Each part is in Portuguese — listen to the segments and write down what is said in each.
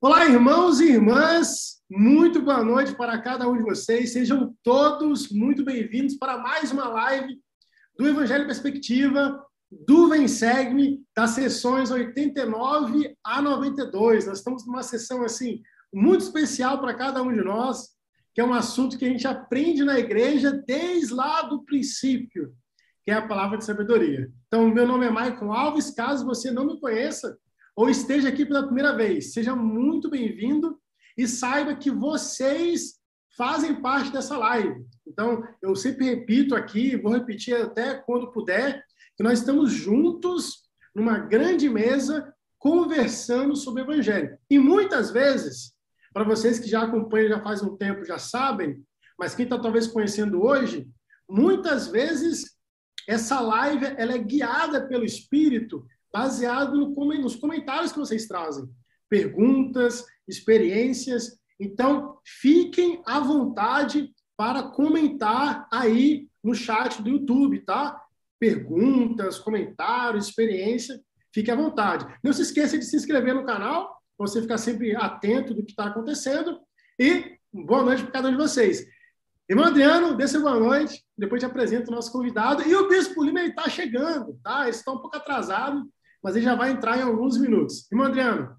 Olá, irmãos e irmãs, muito boa noite para cada um de vocês. Sejam todos muito bem-vindos para mais uma live do Evangelho Perspectiva, do Vem Segue-me, das sessões 89 a 92. Nós estamos numa sessão assim muito especial para cada um de nós, que é um assunto que a gente aprende na igreja desde lá do princípio, que é a palavra de sabedoria. Então, meu nome é Maicon Alves, caso você não me conheça, ou esteja aqui pela primeira vez, seja muito bem-vindo e saiba que vocês fazem parte dessa live. Então, eu sempre repito aqui, vou repetir até quando puder, que nós estamos juntos numa grande mesa conversando sobre o evangelho. E muitas vezes, para vocês que já acompanham já faz um tempo já sabem, mas quem está talvez conhecendo hoje, muitas vezes essa live ela é guiada pelo Espírito baseado no, nos comentários que vocês trazem. Perguntas, experiências. Então, fiquem à vontade para comentar aí no chat do YouTube, tá? Perguntas, comentários, experiência, fique à vontade. Não se esqueça de se inscrever no canal, para você ficar sempre atento do que está acontecendo. E boa noite para cada um de vocês. Irmão Adriano, dê boa noite. Depois te apresento o nosso convidado. E o Bispo Lima está chegando, tá? Ele está um pouco atrasado, mas ele já vai entrar em alguns minutos. Irmão Adriano.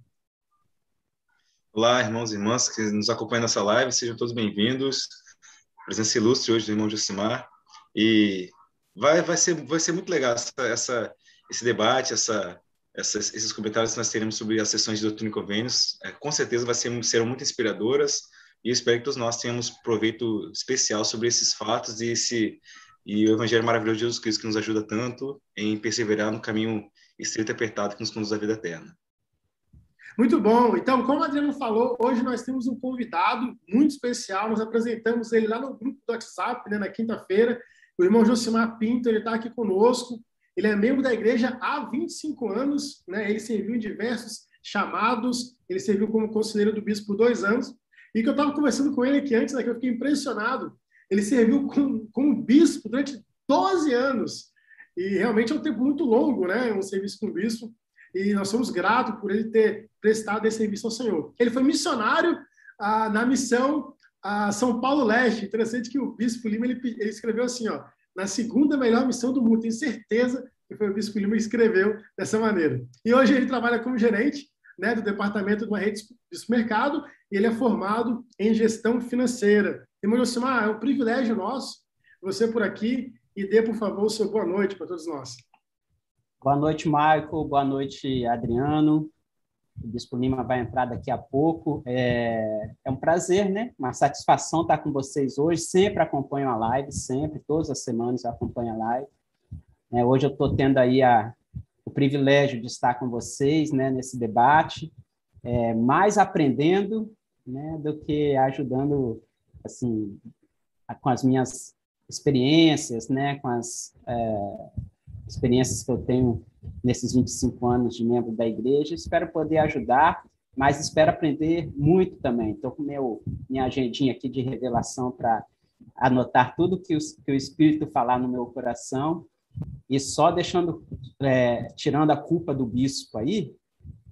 Olá, irmãos e irmãs que nos acompanham nessa live, sejam todos bem-vindos. Presença ilustre hoje do irmão Josimar. E vai, vai, ser, vai ser muito legal essa, essa esse debate, essa, esses comentários que nós teremos sobre as sessões de doutrina e convênios. É, com certeza vai ser, serão muito inspiradoras e espero que todos nós tenhamos proveito especial sobre esses fatos e esse e o Evangelho maravilhoso de Jesus Cristo que nos ajuda tanto em perseverar no caminho e apertado que nos conduz à vida eterna. Muito bom. Então, como o Adriano falou, hoje nós temos um convidado muito especial. Nós apresentamos ele lá no grupo do WhatsApp, né, na quinta-feira. O irmão Josimar Pinto, ele está aqui conosco. Ele é membro da igreja há 25 anos. Né? Ele serviu em diversos chamados. Ele serviu como conselheiro do bispo por dois anos. E que eu estava conversando com ele aqui antes, né, que eu fiquei impressionado. Ele serviu como, como bispo durante 12 anos. E realmente é um tempo muito longo, né? Um serviço com bispo. E nós somos gratos por ele ter prestado esse serviço ao Senhor. Ele foi missionário ah, na missão a São Paulo Leste. Interessante que o bispo Lima ele, ele, escreveu assim, ó, na segunda melhor missão do mundo. Tenho certeza que foi o bispo Lima que escreveu dessa maneira. E hoje ele trabalha como gerente né, do departamento de uma rede de supermercado e ele é formado em gestão financeira. Irmão Josimar, é um privilégio nosso você por aqui e dê, por favor, o seu boa noite para todos nós. Boa noite, Marco. Boa noite, Adriano. O Bispo Lima vai entrar daqui a pouco. É, é um prazer, né? Uma satisfação estar com vocês hoje. Sempre acompanho a live, sempre, todas as semanas acompanho a live. É, hoje eu estou tendo aí a, o privilégio de estar com vocês né, nesse debate, é, mais aprendendo né, do que ajudando assim, com as minhas experiências, né, com as é, experiências que eu tenho nesses 25 anos de membro da igreja. Espero poder ajudar, mas espero aprender muito também. Estou com meu, minha agendinha aqui de revelação para anotar tudo que o, que o Espírito falar no meu coração e só deixando, é, tirando a culpa do bispo aí,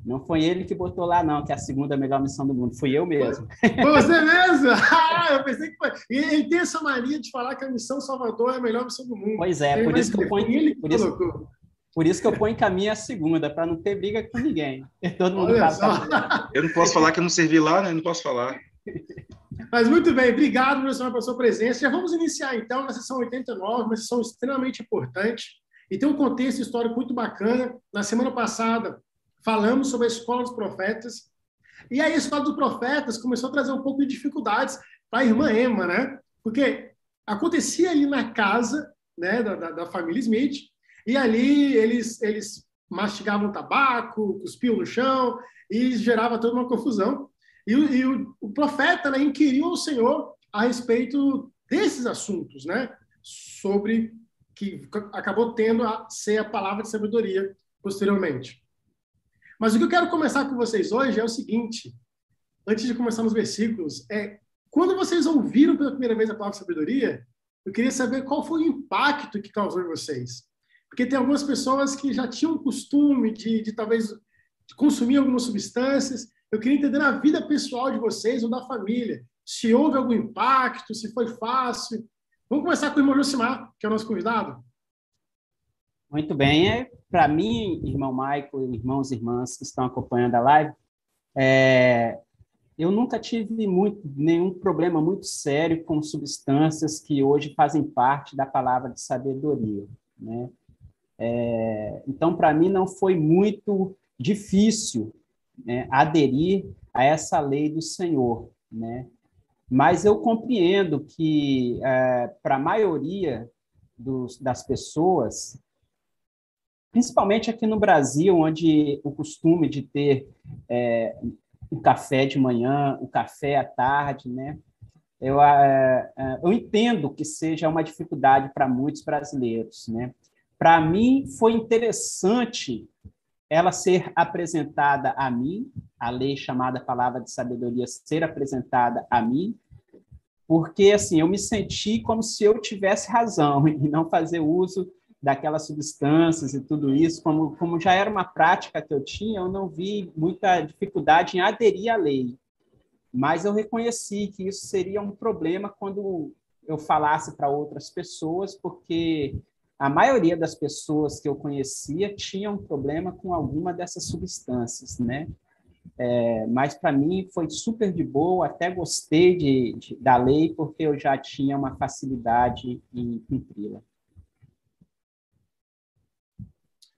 não foi ele que botou lá, não, que é a segunda melhor missão do mundo. Fui eu mesmo. Foi você mesmo? Ah, eu pensei que foi. E ele tem essa mania de falar que a missão Salvador é a melhor missão do mundo. Pois é, por isso, que eu ponho, ele por, isso, por isso que eu ponho em caminho a segunda, para não ter briga com ninguém. Todo mundo fala. Eu não posso falar que eu não servi lá, né? Não posso falar. Mas muito bem, obrigado, professor, pela sua presença. Já vamos iniciar, então, na sessão 89, uma sessão extremamente importante e tem um contexto histórico muito bacana. Na semana passada, falamos sobre a escola dos profetas. E aí a escola dos profetas começou a trazer um pouco de dificuldades para a irmã Emma, né? Porque acontecia ali na casa né, da, da, da família Smith, e ali eles, eles mastigavam tabaco, cuspiam no chão, e gerava toda uma confusão. E, e o, o, profeta né, inquiriu ao Senhor a respeito desses assuntos, né? Sobre que acabou tendo a ser a palavra de sabedoria posteriormente. Mas o que eu quero começar com vocês hoje é o seguinte, antes de começar nos versículos, é quando vocês ouviram pela primeira vez a palavra sabedoria, eu queria saber qual foi o impacto que causou em vocês. Porque tem algumas pessoas que já tinham o costume de, de talvez de consumir algumas substâncias eu queria entender na vida pessoal de vocês ou da família. Se houve algum impacto, se foi fácil. Vamos começar com o irmão Josimar, que é o nosso convidado. Muito bem. É, Para mim, irmão Michael, irmãos e irmãs que estão acompanhando a live, é, eu nunca tive muito, nenhum problema muito sério com substâncias que hoje fazem parte da palavra de sabedoria. Né? É, então, para mim, não foi muito difícil né, aderir a essa lei do Senhor. Né? Mas eu compreendo que, é, para a maioria dos, das pessoas, principalmente aqui no Brasil, onde o costume de ter é, o café de manhã, o café à tarde, né? Eu, é, é, eu entendo que seja uma dificuldade para muitos brasileiros, né? Para mim, foi interessante ela ser apresentada a mim, a lei chamada Palavra de Sabedoria ser apresentada a mim, porque assim eu me senti como se eu tivesse razão e não fazer uso daquelas substâncias e tudo isso, como, como já era uma prática que eu tinha, eu não vi muita dificuldade em aderir à lei. Mas eu reconheci que isso seria um problema quando eu falasse para outras pessoas, porque a maioria das pessoas que eu conhecia tinham um problema com alguma dessas substâncias, né? É, mas para mim foi super de boa, até gostei de, de, da lei, porque eu já tinha uma facilidade em cumpri-la.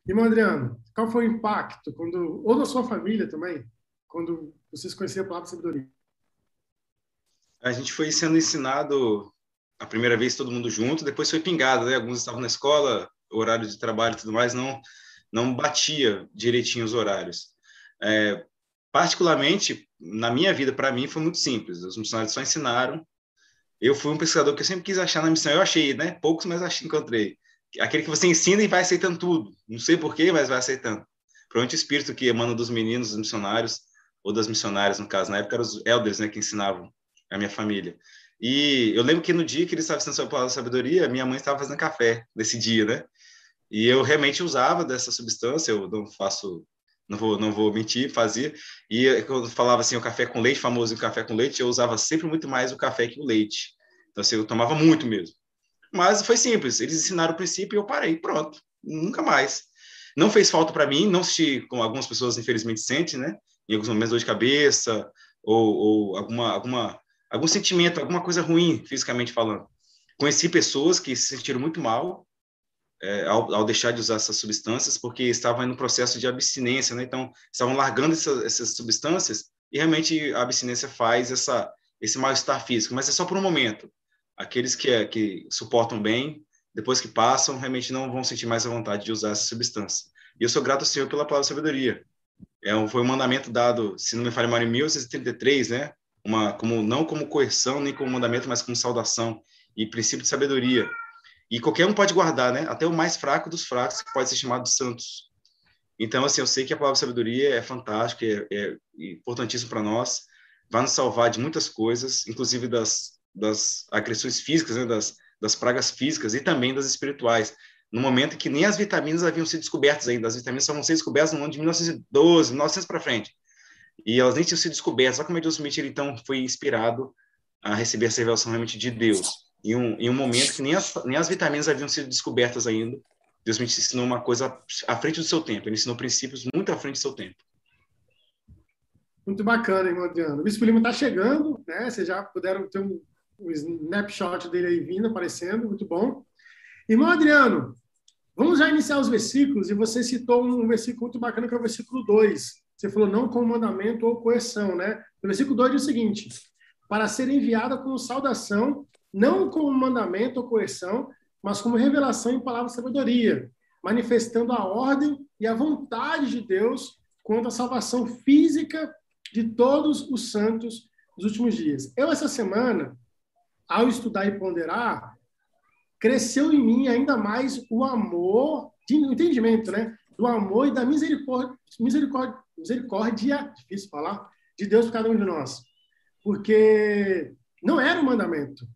Irmão Adriano, qual foi o impacto, quando, ou da sua família também, quando vocês conheceram a palavra sabedoria? A gente foi sendo ensinado a primeira vez todo mundo junto, depois foi pingado, né? Alguns estavam na escola, horário de trabalho e tudo mais, não, não batia direitinho os horários. É, particularmente, na minha vida, para mim, foi muito simples. Os missionários só ensinaram. Eu fui um pescador que eu sempre quis achar na missão. Eu achei, né? Poucos, mas achei, encontrei. Aquele que você ensina e vai aceitando tudo. Não sei porquê, mas vai aceitando. Provavelmente o espírito que emana dos meninos, dos missionários, ou das missionárias, no caso. Na época eram os elders, né? Que ensinavam a minha família. E eu lembro que no dia que ele estava ensinando sobre a palavra sabedoria, minha mãe estava fazendo café nesse dia, né? E eu realmente usava dessa substância, eu não faço, não vou, não vou mentir, fazia. E quando falava assim, o café com leite, famoso o café com leite, eu usava sempre muito mais o café que o leite. Então, assim, eu tomava muito mesmo. Mas foi simples, eles ensinaram o princípio e eu parei, pronto, nunca mais. Não fez falta para mim, não senti, como algumas pessoas infelizmente sentem, né? Em alguns momentos dor de cabeça ou, ou alguma, alguma algum sentimento, alguma coisa ruim, fisicamente falando. Conheci pessoas que se sentiram muito mal é, ao, ao, deixar de usar essas substâncias, porque estavam no processo de abstinência, né? Então, estavam largando essa, essas substâncias e realmente a abstinência faz essa, esse mal-estar físico, mas é só por um momento. Aqueles que, é, que suportam bem, depois que passam, realmente não vão sentir mais a vontade de usar essa substância. E eu sou grato ao Senhor pela palavra sabedoria. É um, foi um mandamento dado, se não me falha mal, em 1933, né? uma como não como coerção nem como mandamento, mas como saudação e princípio de sabedoria. E qualquer um pode guardar, né? Até o mais fraco dos fracos que pode ser chamado de santos. Então, assim, eu sei que a palavra sabedoria é fantástica, é, é importantíssimo para nós, vai nos salvar de muitas coisas, inclusive das, das agressões físicas, né? das, das pragas físicas e também das espirituais. No momento que nem as vitaminas haviam sido descobertas ainda, as vitaminas só vão ser descobertas no ano de 1912, 1900 para frente e elas nem tinham sido descobertas. Só que o Medius Smith, ele, então, foi inspirado a receber essa revelação realmente de Deus. Em um, em um momento que nem as, nem as vitaminas haviam sido descobertas ainda, Deus me ensinou uma coisa à frente do seu tempo. Ele ensinou princípios muito à frente do seu tempo. Muito bacana, irmão Adriano. O Bispo Lima está chegando, né? Vocês já puderam ter um, um snapshot dele aí vindo, aparecendo, muito bom. Irmão Adriano, vamos já iniciar os versículos, e você citou um versículo muito bacana, que é o versículo 2 você falou não com mandamento ou coerção, né? No versículo 2 diz o seguinte: para ser enviada com saudação, não como mandamento ou coerção, mas como revelação em palavra de sabedoria, manifestando a ordem e a vontade de Deus quanto à salvação física de todos os santos dos últimos dias. Eu, essa semana, ao estudar e ponderar, cresceu em mim ainda mais o amor, de entendimento, né? Do amor e da misericórdia, misericórdia misericórdia, difícil falar, de Deus por cada um de nós. Porque não era um mandamento,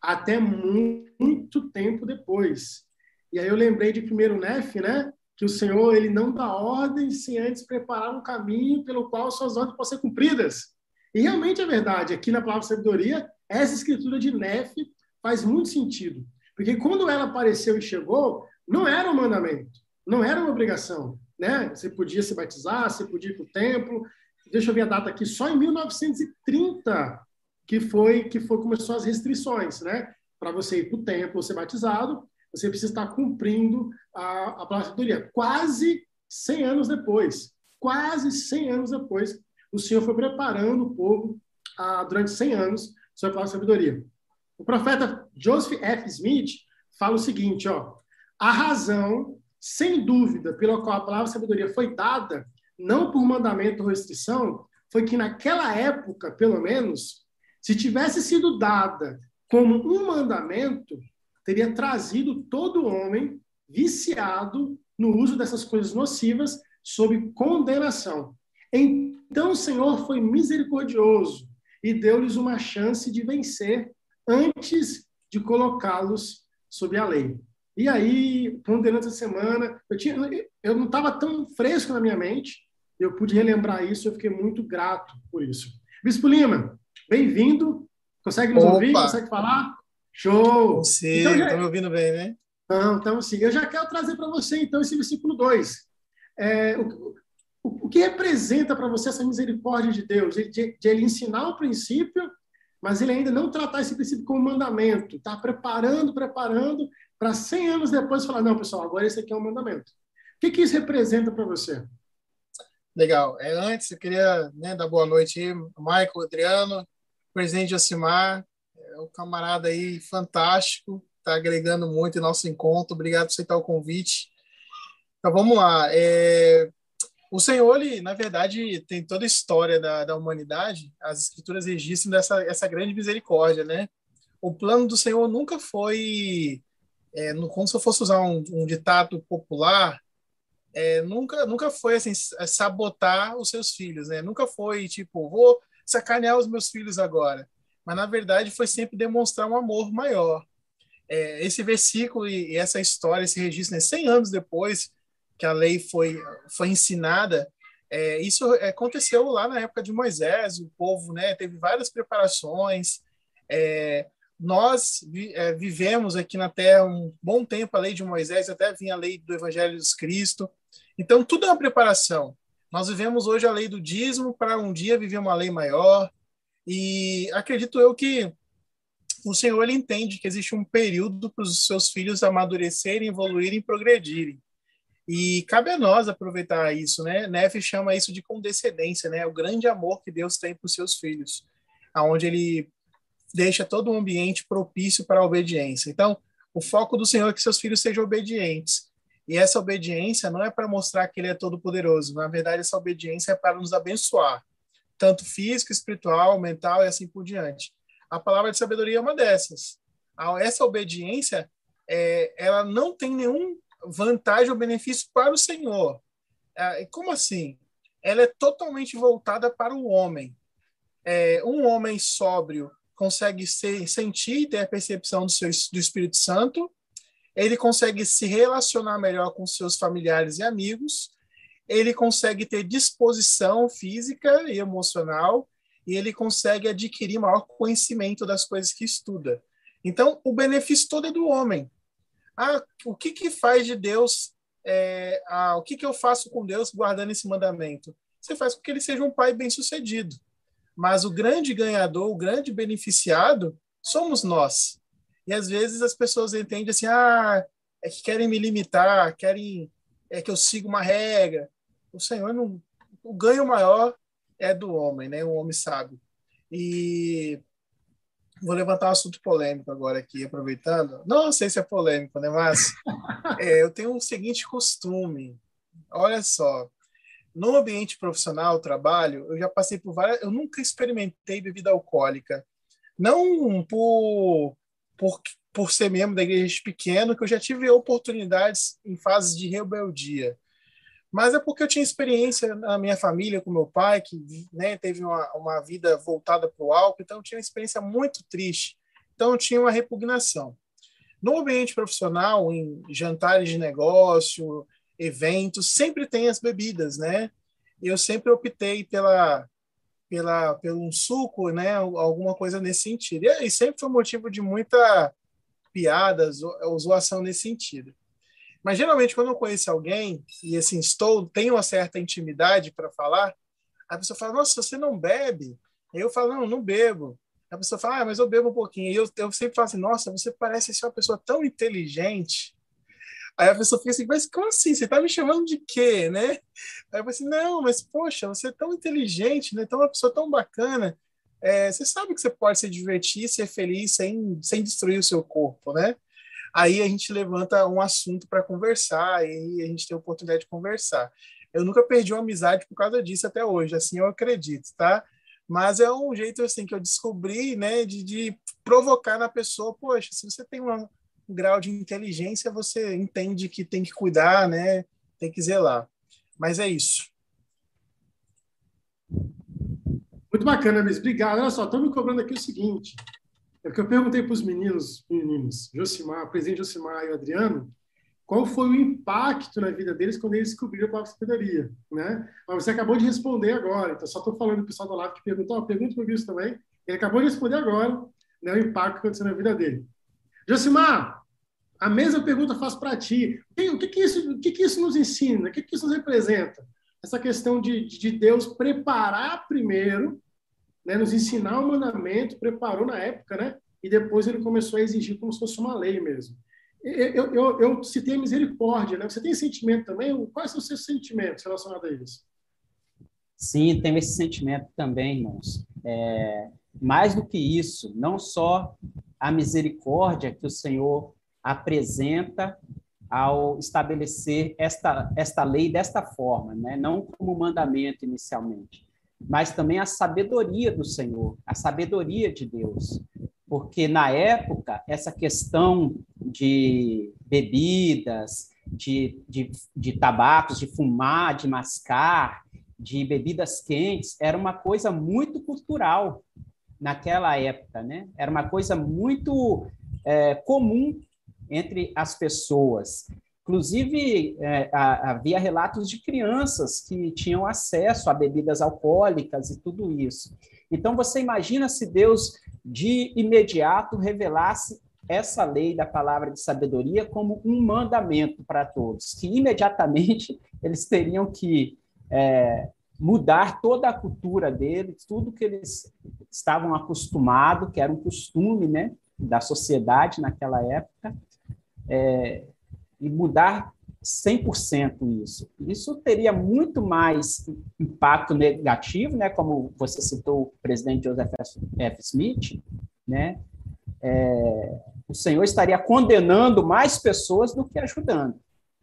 até muito tempo depois. E aí eu lembrei de primeiro Nef, né? que o Senhor ele não dá ordem sem antes preparar um caminho pelo qual suas ordens possam ser cumpridas. E realmente é verdade. Aqui na palavra sabedoria, essa escritura de Nefe faz muito sentido. Porque quando ela apareceu e chegou, não era um mandamento, não era uma obrigação. Né? Você podia se batizar, você podia ir para o templo. Deixa eu ver a data aqui, só em 1930 que foi que foi começou as restrições, né? Para você ir para o templo, ser batizado, você precisa estar cumprindo a, a palavra. Quase 100 anos depois, quase 100 anos depois, o Senhor foi preparando o povo ah, durante 100 anos sobre a sabedoria. O profeta Joseph F. Smith fala o seguinte, ó, a razão, sem dúvida, pela qual a palavra sabedoria foi dada, não por mandamento ou restrição, foi que naquela época, pelo menos, se tivesse sido dada como um mandamento, teria trazido todo homem viciado no uso dessas coisas nocivas sob condenação. Então o Senhor foi misericordioso e deu-lhes uma chance de vencer antes de colocá-los sob a lei. E aí, ponderando essa semana, eu, tinha, eu não estava tão fresco na minha mente, eu pude relembrar isso, eu fiquei muito grato por isso. Bispo Lima, bem-vindo. Consegue nos Opa. ouvir? Consegue falar? Show! Sim, então, já... me ouvindo bem, né? Não, então sim. Eu já quero trazer para você, então, esse versículo 2. É, o, o, que representa para você essa misericórdia de Deus? De, de, de, ele ensinar o princípio, mas ele ainda não tratar esse princípio como mandamento. Está preparando, preparando, para 100 anos depois falar, não, pessoal, agora esse aqui é um mandamento. O que, que isso representa para você? Legal. É, antes, eu queria né, dar boa noite aí, Michael, Adriano, presidente Josimar, é um camarada aí fantástico, está agregando muito em nosso encontro. Obrigado por aceitar o convite. Então vamos lá. É... O Senhor, ele, na verdade, tem toda a história da, da humanidade, as escrituras registram dessa essa grande misericórdia, né? O plano do Senhor nunca foi, é, no, como se eu fosse usar um, um ditado popular, é, nunca, nunca foi assim, sabotar os seus filhos, né? Nunca foi tipo, vou sacanear os meus filhos agora mas na verdade foi sempre demonstrar um amor maior. É, esse versículo e, essa história, esse registro, né, 100 anos depois que a lei foi, foi ensinada, é, isso aconteceu lá na época de Moisés, o povo né, teve várias preparações. É, nós vi, é, vivemos aqui na Terra um bom tempo a lei de Moisés, até vinha a lei do Evangelho de Cristo. Então, tudo é uma preparação. Nós vivemos hoje a lei do dízimo para um dia viver uma lei maior, e acredito eu que o Senhor ele entende que existe um período para os seus filhos amadurecerem, evoluírem e progredirem. E cabe a nós aproveitar isso, né? Nefe chama isso de condescendência, né? O grande amor que Deus tem os seus filhos, aonde ele deixa todo um ambiente propício para a obediência. Então, o foco do Senhor é que seus filhos sejam obedientes. E essa obediência não é para mostrar que ele é todo poderoso, na verdade essa obediência é para nos abençoar tanto físico, espiritual, mental e assim por diante. A palavra de sabedoria é uma dessas. Essa obediência, é, ela não tem nenhum vantagem ou benefício para o Senhor. É, como assim? Ela é totalmente voltada para o homem. É, um homem sóbrio consegue ser, sentir e ter a percepção do, seu, do Espírito Santo, ele consegue se relacionar melhor com seus familiares e amigos, ele consegue ter disposição física e emocional e ele consegue adquirir maior conhecimento das coisas que estuda. Então, o benefício todo é do homem. Ah, o que que faz de Deus? É, ah, o que que eu faço com Deus guardando esse mandamento? Você faz com que ele seja um pai bem-sucedido. Mas o grande ganhador, o grande beneficiado, somos nós. E às vezes as pessoas entendem assim, ah, é que querem me limitar, querem é que eu siga uma regra o Senhor não. O ganho maior é do homem, né? O homem sabe. E vou levantar um assunto polêmico agora aqui, aproveitando. Não sei se é polêmico, né? Mas é, eu tenho um seguinte costume. Olha só, no ambiente profissional, trabalho, eu já passei por várias. Eu nunca experimentei bebida alcoólica. Não por, por, por ser membro da igreja pequeno, que eu já tive oportunidades em fases de rebeldia mas é porque eu tinha experiência na minha família com meu pai, que né, teve uma, uma vida voltada para o álcool, então eu tinha uma experiência muito triste. Então eu tinha uma repugnação. No ambiente profissional, em jantares de negócio, eventos, sempre tem as bebidas, né? Eu sempre optei pela, pela, pelo um suco, né? Alguma coisa nesse sentido. E, e sempre foi motivo de muita piada, zoação nesse sentido. Mas geralmente quando eu conheço alguém e assim estou tenho uma certa intimidade para falar, a pessoa fala: "Nossa, você não bebe?" Eu falo: "Não, não bebo." A pessoa fala: "Ah, mas eu bebo um pouquinho." E eu, eu sempre falo assim: "Nossa, você parece ser uma pessoa tão inteligente." Aí a pessoa fica assim: "Mas como assim? Você está me chamando de quê, né?" Aí eu falo assim: "Não, mas poxa, você é tão inteligente, né? Tão uma pessoa tão bacana." É, você sabe que você pode se divertir, ser feliz sem, sem destruir o seu corpo, né? Aí a gente levanta um assunto para conversar e a gente tem a oportunidade de conversar. Eu nunca perdi uma amizade por causa disso até hoje, assim eu acredito, tá? Mas é um jeito assim que eu descobri, né, de, de provocar na pessoa, poxa, se você tem um grau de inteligência, você entende que tem que cuidar, né, tem que zelar. Mas é isso. Muito bacana, Miss. Obrigado. Olha só, estão me cobrando aqui o seguinte. É que eu perguntei para os meninos, meninos, Josimar, presidente Josimar e o Adriano, qual foi o impacto na vida deles quando eles descobriram a palavra sabedoria, né? Mas você acabou de responder agora, então só estou falando para o pessoal da live que perguntou, oh, pergunta para o Wilson também, ele acabou de responder agora, né, o impacto que aconteceu na vida dele. Josimar, a mesma pergunta faço para ti. O que, que, isso, o que, que isso nos ensina? O que, que isso nos representa? Essa questão de, de Deus preparar primeiro né, nos ensinar o mandamento, preparou na época, né? E depois ele começou a exigir como se fosse uma lei mesmo. Eu, eu, eu citei a misericórdia, né? Você tem sentimento também? Quais são os seus sentimentos relacionados a isso? Sim, tenho esse sentimento também, irmãos. É, mais do que isso, não só a misericórdia que o Senhor apresenta ao estabelecer esta, esta lei desta forma, né? não como mandamento inicialmente, mas também a sabedoria do Senhor, a sabedoria de Deus. Porque na época, essa questão de bebidas, de, de, de tabacos, de fumar, de mascar, de bebidas quentes, era uma coisa muito cultural naquela época, né? Era uma coisa muito é, comum entre as pessoas. Inclusive, é, havia relatos de crianças que tinham acesso a bebidas alcoólicas e tudo isso. Então, você imagina se Deus, de imediato, revelasse essa lei da palavra de sabedoria como um mandamento para todos, que imediatamente eles teriam que é, mudar toda a cultura deles, tudo que eles estavam acostumados, que era um costume né, da sociedade naquela época, é, e mudar 100% isso. Isso teria muito mais impacto negativo, né, como você citou o presidente Joseph F. Smith, né, é, o Senhor estaria condenando mais pessoas do que ajudando,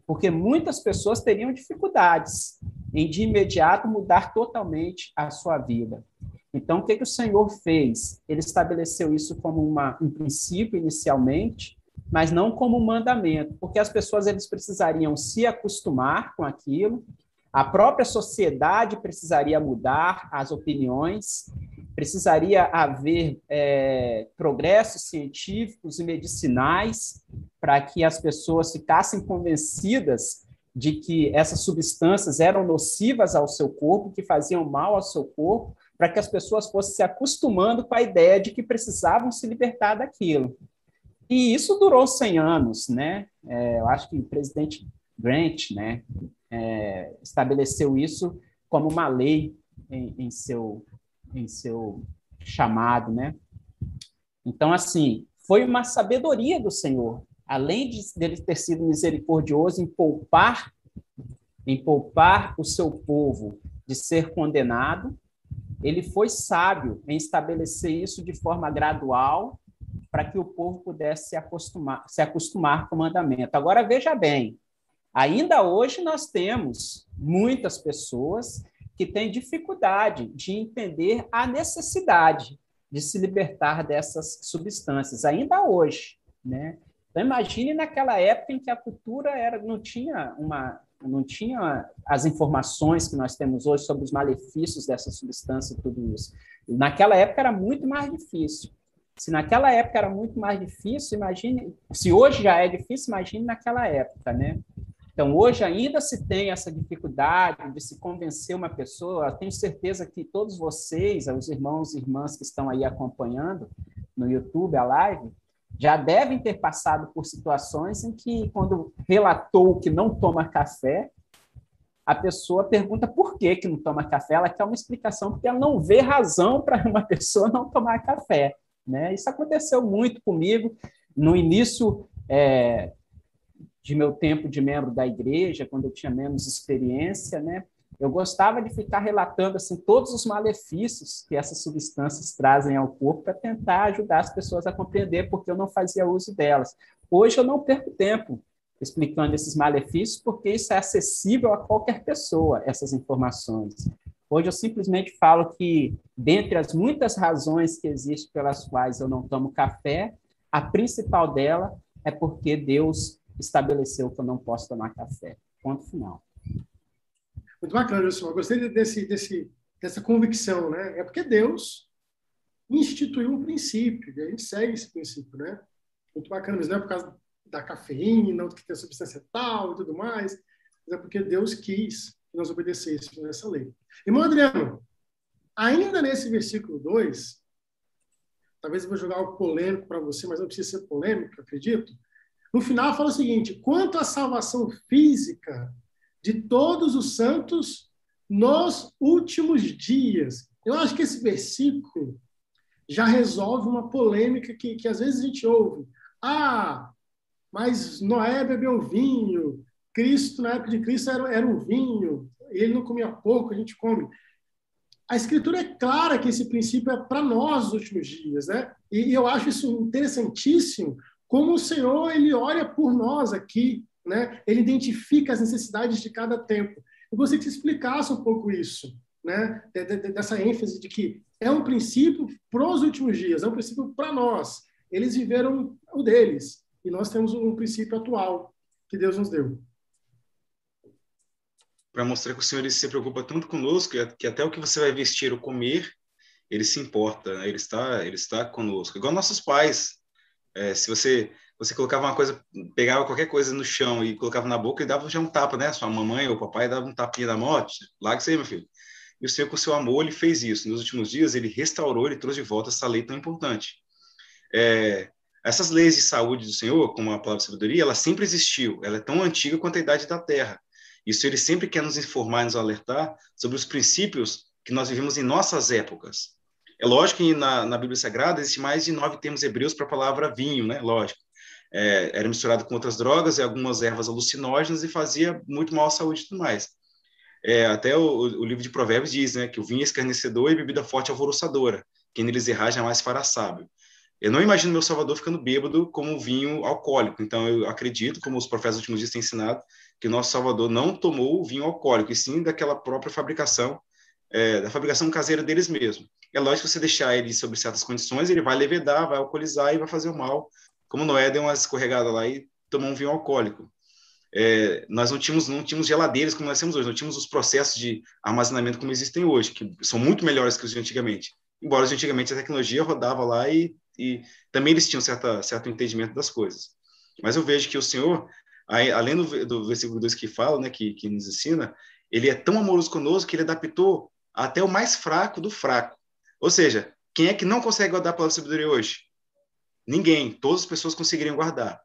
porque muitas pessoas teriam dificuldades em de imediato mudar totalmente a sua vida. Então, o que, que o Senhor fez? Ele estabeleceu isso como uma, um princípio inicialmente, mas não como mandamento, porque as pessoas eles precisariam se acostumar com aquilo, a própria sociedade precisaria mudar as opiniões, precisaria haver é, progressos científicos e medicinais para que as pessoas ficassem convencidas de que essas substâncias eram nocivas ao seu corpo, que faziam mal ao seu corpo, para que as pessoas fossem se acostumando com a ideia de que precisavam se libertar daquilo. E isso durou 100 anos, né? É, eu acho que o presidente Grant, né, é, estabeleceu isso como uma lei em, em, seu em seu chamado, né? Então, assim, foi uma sabedoria do Senhor, além de dele ter sido misericordioso em poupar em poupar o seu povo de ser condenado, ele foi sábio em estabelecer isso de forma gradual para que o povo pudesse se acostumar, se acostumar com o mandamento. Agora, veja bem, ainda hoje nós temos muitas pessoas que têm dificuldade de entender a necessidade de se libertar dessas substâncias, ainda hoje, né? Então imagine naquela época em que a cultura era não tinha uma não tinha as informações que nós temos hoje sobre os malefícios dessa substância e tudo isso. Naquela época era muito mais difícil. Se naquela época era muito mais difícil, imagine, se hoje já é difícil, imagine naquela época, né? Então, hoje ainda se tem essa dificuldade de se convencer uma pessoa. Tenho certeza que todos vocês, os irmãos e irmãs que estão aí acompanhando no YouTube a live, já devem ter passado por situações em que, quando relatou que não toma café, a pessoa pergunta por que, que não toma café, ela quer uma explicação, porque ela não vê razão para uma pessoa não tomar café. Né? Isso aconteceu muito comigo. No início, é, de meu tempo de membro da igreja, quando eu tinha menos experiência, né? Eu gostava de ficar relatando assim todos os malefícios que essas substâncias trazem ao corpo para tentar ajudar as pessoas a compreender porque eu não fazia uso delas. Hoje eu não perco tempo explicando esses malefícios porque isso é acessível a qualquer pessoa essas informações. Hoje eu simplesmente falo que dentre as muitas razões que existem pelas quais eu não tomo café, a principal dela é porque Deus estabeleceu que eu não posso tomar café. Ponto final. Muito bacana, Wilson. Eu gostei desse, desse, dessa convicção, né? É porque Deus instituiu um princípio, e a gente segue esse princípio, né? Muito bacana, mas não é por causa da cafeína, ou que tem substância tal e tudo mais, mas é porque Deus quis que nós obedecêssemos essa lei. Irmão Adriano, ainda nesse versículo 2, talvez eu vou jogar algo polêmico para você, mas não precisa ser polêmico, acredito. No final, fala o seguinte: quanto à salvação física de todos os santos nos últimos dias. Eu acho que esse versículo já resolve uma polêmica que, que às vezes a gente ouve. Ah, mas Noé bebeu vinho, Cristo, na época de Cristo, era, era um vinho, ele não comia pouco, a gente come. A Escritura é clara que esse princípio é para nós nos últimos dias, né? E, e eu acho isso interessantíssimo, como o Senhor ele olha por nós aqui, né? Ele identifica as necessidades de cada tempo. Eu gostaria que você explicasse um pouco isso, né? Dessa ênfase de que é um princípio para os últimos dias, é um princípio para nós. Eles viveram o deles e nós temos um princípio atual que Deus nos deu. Para mostrar que o Senhor se preocupa tanto conosco que até o que você vai vestir ou comer, ele se importa, né? ele está, ele está conosco. Igual nossos pais, é, se você você colocava uma coisa, pegava qualquer coisa no chão e colocava na boca e dava já um tapa, né? Sua mamãe ou papai dava um tapinha da morte, larga isso aí, meu filho. E o Senhor, com o seu amor, ele fez isso. Nos últimos dias, ele restaurou, ele trouxe de volta essa lei tão importante. É, essas leis de saúde do Senhor, como a palavra de sabedoria, ela sempre existiu. Ela é tão antiga quanto a idade da Terra. Isso ele sempre quer nos informar, nos alertar sobre os princípios que nós vivemos em nossas épocas. É lógico que na, na Bíblia Sagrada existe mais de nove termos hebreus para a palavra vinho, né? Lógico. É, era misturado com outras drogas e algumas ervas alucinógenas e fazia muito mal à saúde e tudo mais. É, até o, o, livro de Provérbios diz né, que o vinho é escarnecedor e bebida forte alvoroçadora. Quem neles errar jamais fará sábio. Eu não imagino meu Salvador ficando bêbado como vinho alcoólico. Então, eu acredito, como os profetas últimos dias têm ensinado, que o nosso Salvador não tomou o vinho alcoólico, e sim daquela própria fabricação, é, da fabricação caseira deles mesmo. É lógico que você deixar ele sob certas condições, ele vai levedar, vai alcoolizar e vai fazer o mal, como Noé deu uma escorregada lá e tomou um vinho alcoólico. É, nós não tínhamos, não tínhamos geladeiras como nós temos hoje, não tínhamos os processos de armazenamento como existem hoje, que são muito melhores que os de antigamente. Embora os de antigamente a tecnologia rodava lá e, e também eles tinham certa, certo entendimento das coisas. Mas eu vejo que o Senhor, além do, do versículo 2 que fala, né, que, que nos ensina, ele é tão amoroso conosco que ele adaptou até o mais fraco do fraco. Ou seja, quem é que não consegue guardar a palavra de sabedoria hoje? Ninguém. Todas as pessoas conseguiriam guardar.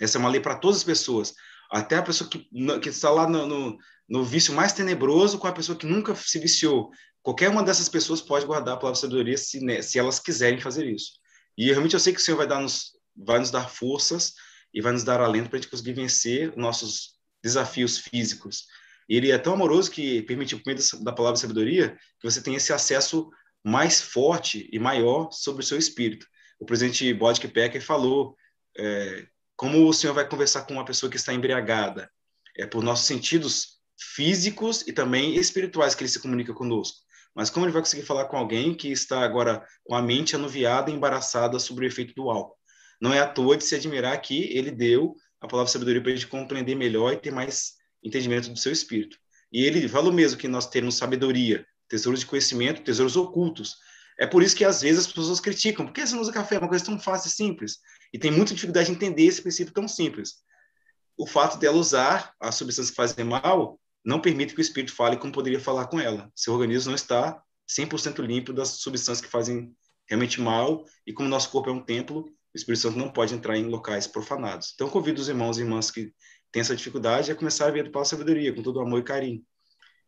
Essa é uma lei para todas as pessoas. Até a pessoa que, que está lá no, no, no, vício mais tenebroso com a pessoa que nunca se viciou. Qualquer uma dessas pessoas pode guardar a palavra de sabedoria se, né, se elas quiserem fazer isso. E realmente eu sei que o Senhor vai, dar nos, vai nos dar forças e vai nos dar alento para a gente conseguir vencer nossos desafios físicos. Ele é tão amoroso que permitiu, por meio da palavra sabedoria, que você tenha esse acesso mais forte e maior sobre o seu espírito. O presidente Bodke Pecker falou é, como o senhor vai conversar com uma pessoa que está embriagada? É por nossos sentidos físicos e também espirituais que ele se comunica conosco. Mas como ele vai conseguir falar com alguém que está agora com a mente anuviada e embaraçada sobre o efeito do álcool? Não é à toa de se admirar que ele deu a palavra sabedoria para a gente compreender melhor e ter mais entendimento do seu espírito. E ele falou mesmo que nós temos sabedoria, tesouros de conhecimento, tesouros ocultos. É por isso que às vezes as pessoas criticam. Por que você não usa café? É uma coisa tão fácil e simples. E tem muita dificuldade de entender esse princípio tão simples. o fato dela usar as substâncias que fazem mal não permite que o espírito fale como poderia falar com ela. Seu organismo não está 100% limpo das substâncias que fazem realmente mal, e como nosso corpo é um templo, o Espírito Santo não pode entrar em locais profanados. Então, convido os irmãos e irmãs que têm essa dificuldade a começar a ver do Paulo Sabedoria, com todo amor e carinho.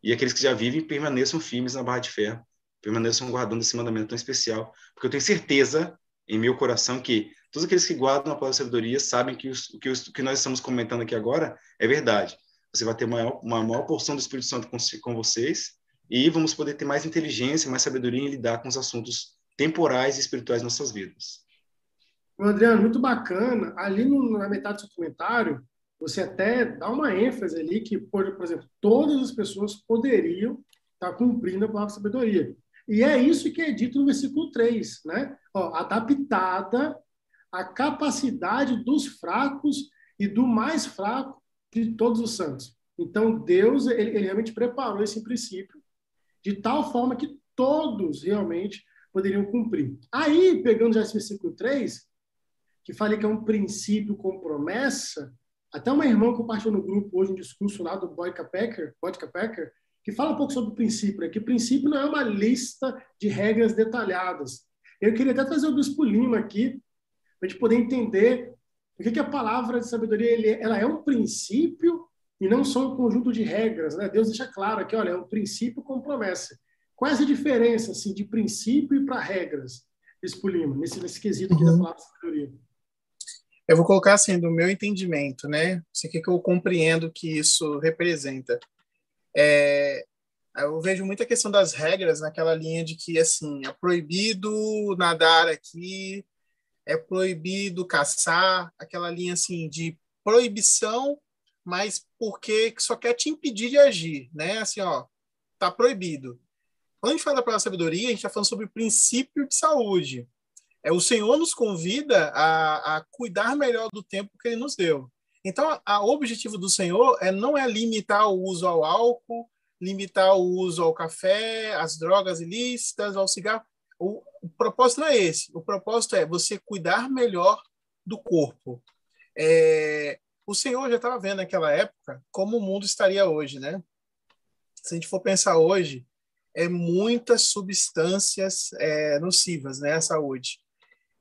E aqueles que já vivem, permaneçam firmes na barra de ferro, permaneçam guardando esse mandamento tão especial, porque eu tenho certeza em meu coração que todos aqueles que guardam a palavra de sabedoria sabem que, os, que, que nós estamos comentando aqui agora é verdade. Você vai ter maior, uma maior porção do Espírito Santo com, com vocês e vamos poder ter mais inteligência, mais sabedoria em lidar com os assuntos temporais e espirituais nas nossas vidas. Adriano, muito bacana. Ali no, na metade do seu comentário, você até dá uma ênfase ali que, por, por exemplo, todas as pessoas poderiam estar cumprindo a palavra sabedoria. E é isso que é dito no versículo 3, né? Ó, adaptada à capacidade dos fracos e do mais fraco de todos os santos. Então, Deus, ele, ele realmente preparou esse princípio de tal forma que todos realmente poderiam cumprir. Aí, pegando já esse versículo 3, que falei que é um princípio com promessa, até uma irmã compartilhou no grupo hoje um discurso lá do Boyka Packer, Boyka Packer, que fala um pouco sobre o princípio, né? que princípio não é uma lista de regras detalhadas. Eu queria até trazer o Bispo Lima aqui, para a gente poder entender o que, que a palavra de sabedoria ela é um princípio e não só um conjunto de regras. Né? Deus deixa claro aqui, olha, é um princípio com promessa. Qual é a diferença assim, de princípio e para regras, Bispo Lima, nesse, nesse quesito aqui uhum. da palavra de sabedoria? Eu vou colocar assim, do meu entendimento, né? Isso aqui que eu compreendo que isso representa. É, eu vejo muita questão das regras naquela linha de que, assim, é proibido nadar aqui, é proibido caçar, aquela linha, assim, de proibição, mas porque só quer te impedir de agir, né? Assim, ó, tá proibido. Quando a gente fala da palavra sabedoria, a gente está falando sobre princípio de saúde. É, o Senhor nos convida a, a cuidar melhor do tempo que Ele nos deu. Então, o objetivo do Senhor é não é limitar o uso ao álcool, limitar o uso ao café, às drogas ilícitas, ao cigarro. O, o propósito não é esse. O propósito é você cuidar melhor do corpo. É, o Senhor já estava vendo naquela época como o mundo estaria hoje, né? Se a gente for pensar hoje, é muitas substâncias é, nocivas, né, à saúde.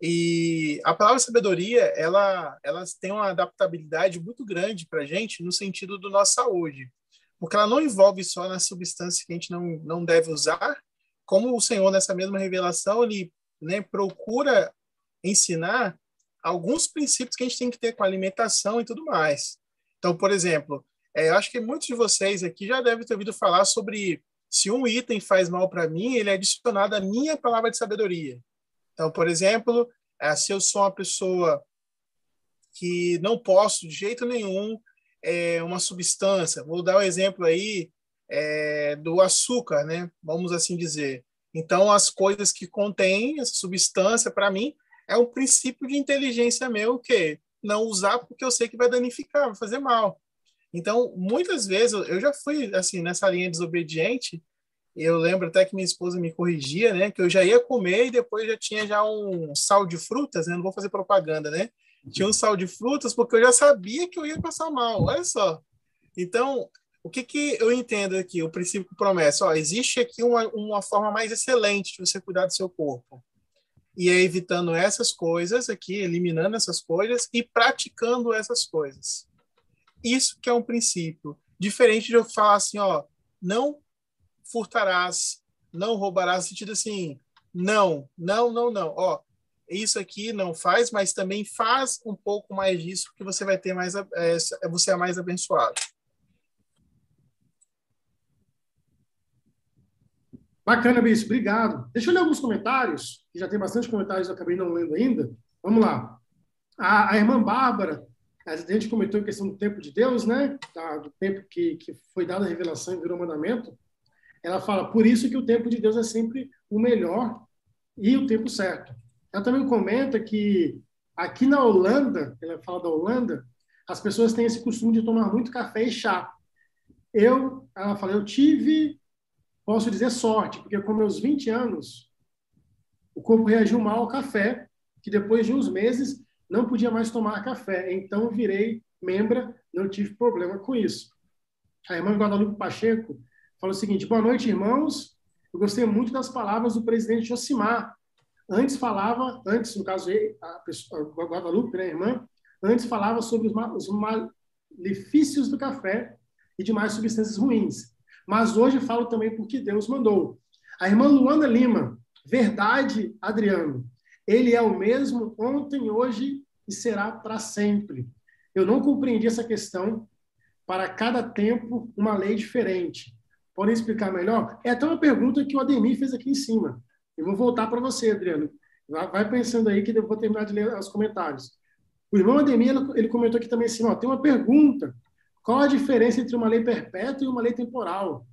E a palavra sabedoria, ela, ela tem uma adaptabilidade muito grande para a gente no sentido do nossa saúde, porque ela não envolve só na substância que a gente não, não deve usar, como o Senhor, nessa mesma revelação, ele né, procura ensinar alguns princípios que a gente tem que ter com a alimentação e tudo mais. Então, por exemplo, é, acho que muitos de vocês aqui já devem ter ouvido falar sobre se um item faz mal para mim, ele é adicionado à minha palavra de sabedoria. Então, por exemplo, é, se eu sou uma pessoa que não posso de jeito nenhum é, uma substância, vou dar um exemplo aí é, do açúcar, né? Vamos assim dizer. Então, as coisas que contêm essa substância, para mim, é um princípio de inteligência meu que não usar porque eu sei que vai danificar, vai fazer mal. Então, muitas vezes eu já fui assim nessa linha desobediente eu lembro até que minha esposa me corrigia, né? Que eu já ia comer e depois já tinha já um sal de frutas, né? Não vou fazer propaganda, né? Tinha um sal de frutas porque eu já sabia que eu ia passar mal. Olha só. Então, o que, que eu entendo aqui? O princípio promessa. Ó, existe aqui uma, uma forma mais excelente de você cuidar do seu corpo. E é evitando essas coisas aqui, eliminando essas coisas e praticando essas coisas. Isso que é um princípio. Diferente de eu falar assim, ó, não furtarás, não roubarás, no sentido assim, não, não, não, não. Ó, isso aqui não faz, mas também faz um pouco mais disso, que você vai ter mais, é, você é mais abençoado. Bacana, Bispo, obrigado. Deixa eu ler alguns comentários, que já tem bastante comentários, eu acabei não lendo ainda. Vamos lá. A, a irmã Bárbara, a gente comentou a questão do tempo de Deus, né? do tempo que, que foi dada a revelação e virou mandamento ela fala, por isso que o tempo de Deus é sempre o melhor e o tempo certo. Ela também comenta que aqui na Holanda, ela fala da Holanda, as pessoas têm esse costume de tomar muito café e chá. Eu, ela fala, eu tive, posso dizer sorte, porque com meus 20 anos, o corpo reagiu mal ao café, que depois de uns meses não podia mais tomar café. Então virei membro não tive problema com isso. A irmã Guadalupe Pacheco falou o seguinte: boa noite, irmãos. Eu gostei muito das palavras do presidente Josimar. Antes falava, antes, no caso, a, pessoa, a Guadalupe, né, irmã, antes falava sobre os, os malefícios do café e demais substâncias ruins. Mas hoje falo também porque Deus mandou. A irmã Luana Lima, verdade, Adriano. Ele é o mesmo ontem, hoje e será para sempre. Eu não compreendi essa questão. Para cada tempo, uma lei diferente. Podem explicar melhor? É até uma pergunta que o Ademir fez aqui em cima. Eu vou voltar para você, Adriano. Vai pensando aí que eu vou terminar de ler os comentários. O irmão Ademir, ele comentou aqui também assim, ó, tem uma pergunta. Qual a diferença entre uma lei perpétua e uma lei temporal?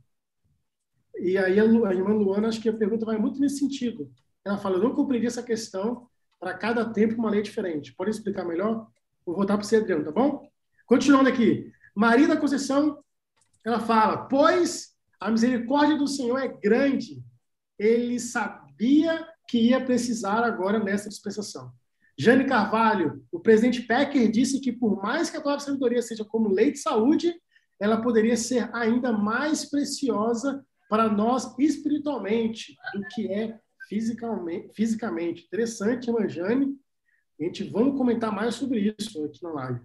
E aí a, a irmã Luana, acho que a pergunta vai muito nesse sentido. Ela fala, eu não compreendi essa questão, para cada tempo uma lei diferente. Pode explicar melhor? Vou voltar para você, Adriano, tá bom? Continuando aqui. Maria da Conceição, ela fala, pois a misericórdia do Senhor é grande. Ele sabia que ia precisar agora nessa dispensação. Jane Carvalho, o presidente Pecker disse que por mais que a palavra sabedoria seja como lei de saúde, ela poderia ser ainda mais preciosa para nós espiritualmente do que é fisicamente. fisicamente. Interessante, irmã Jane. A gente vamos comentar mais sobre isso aqui na live.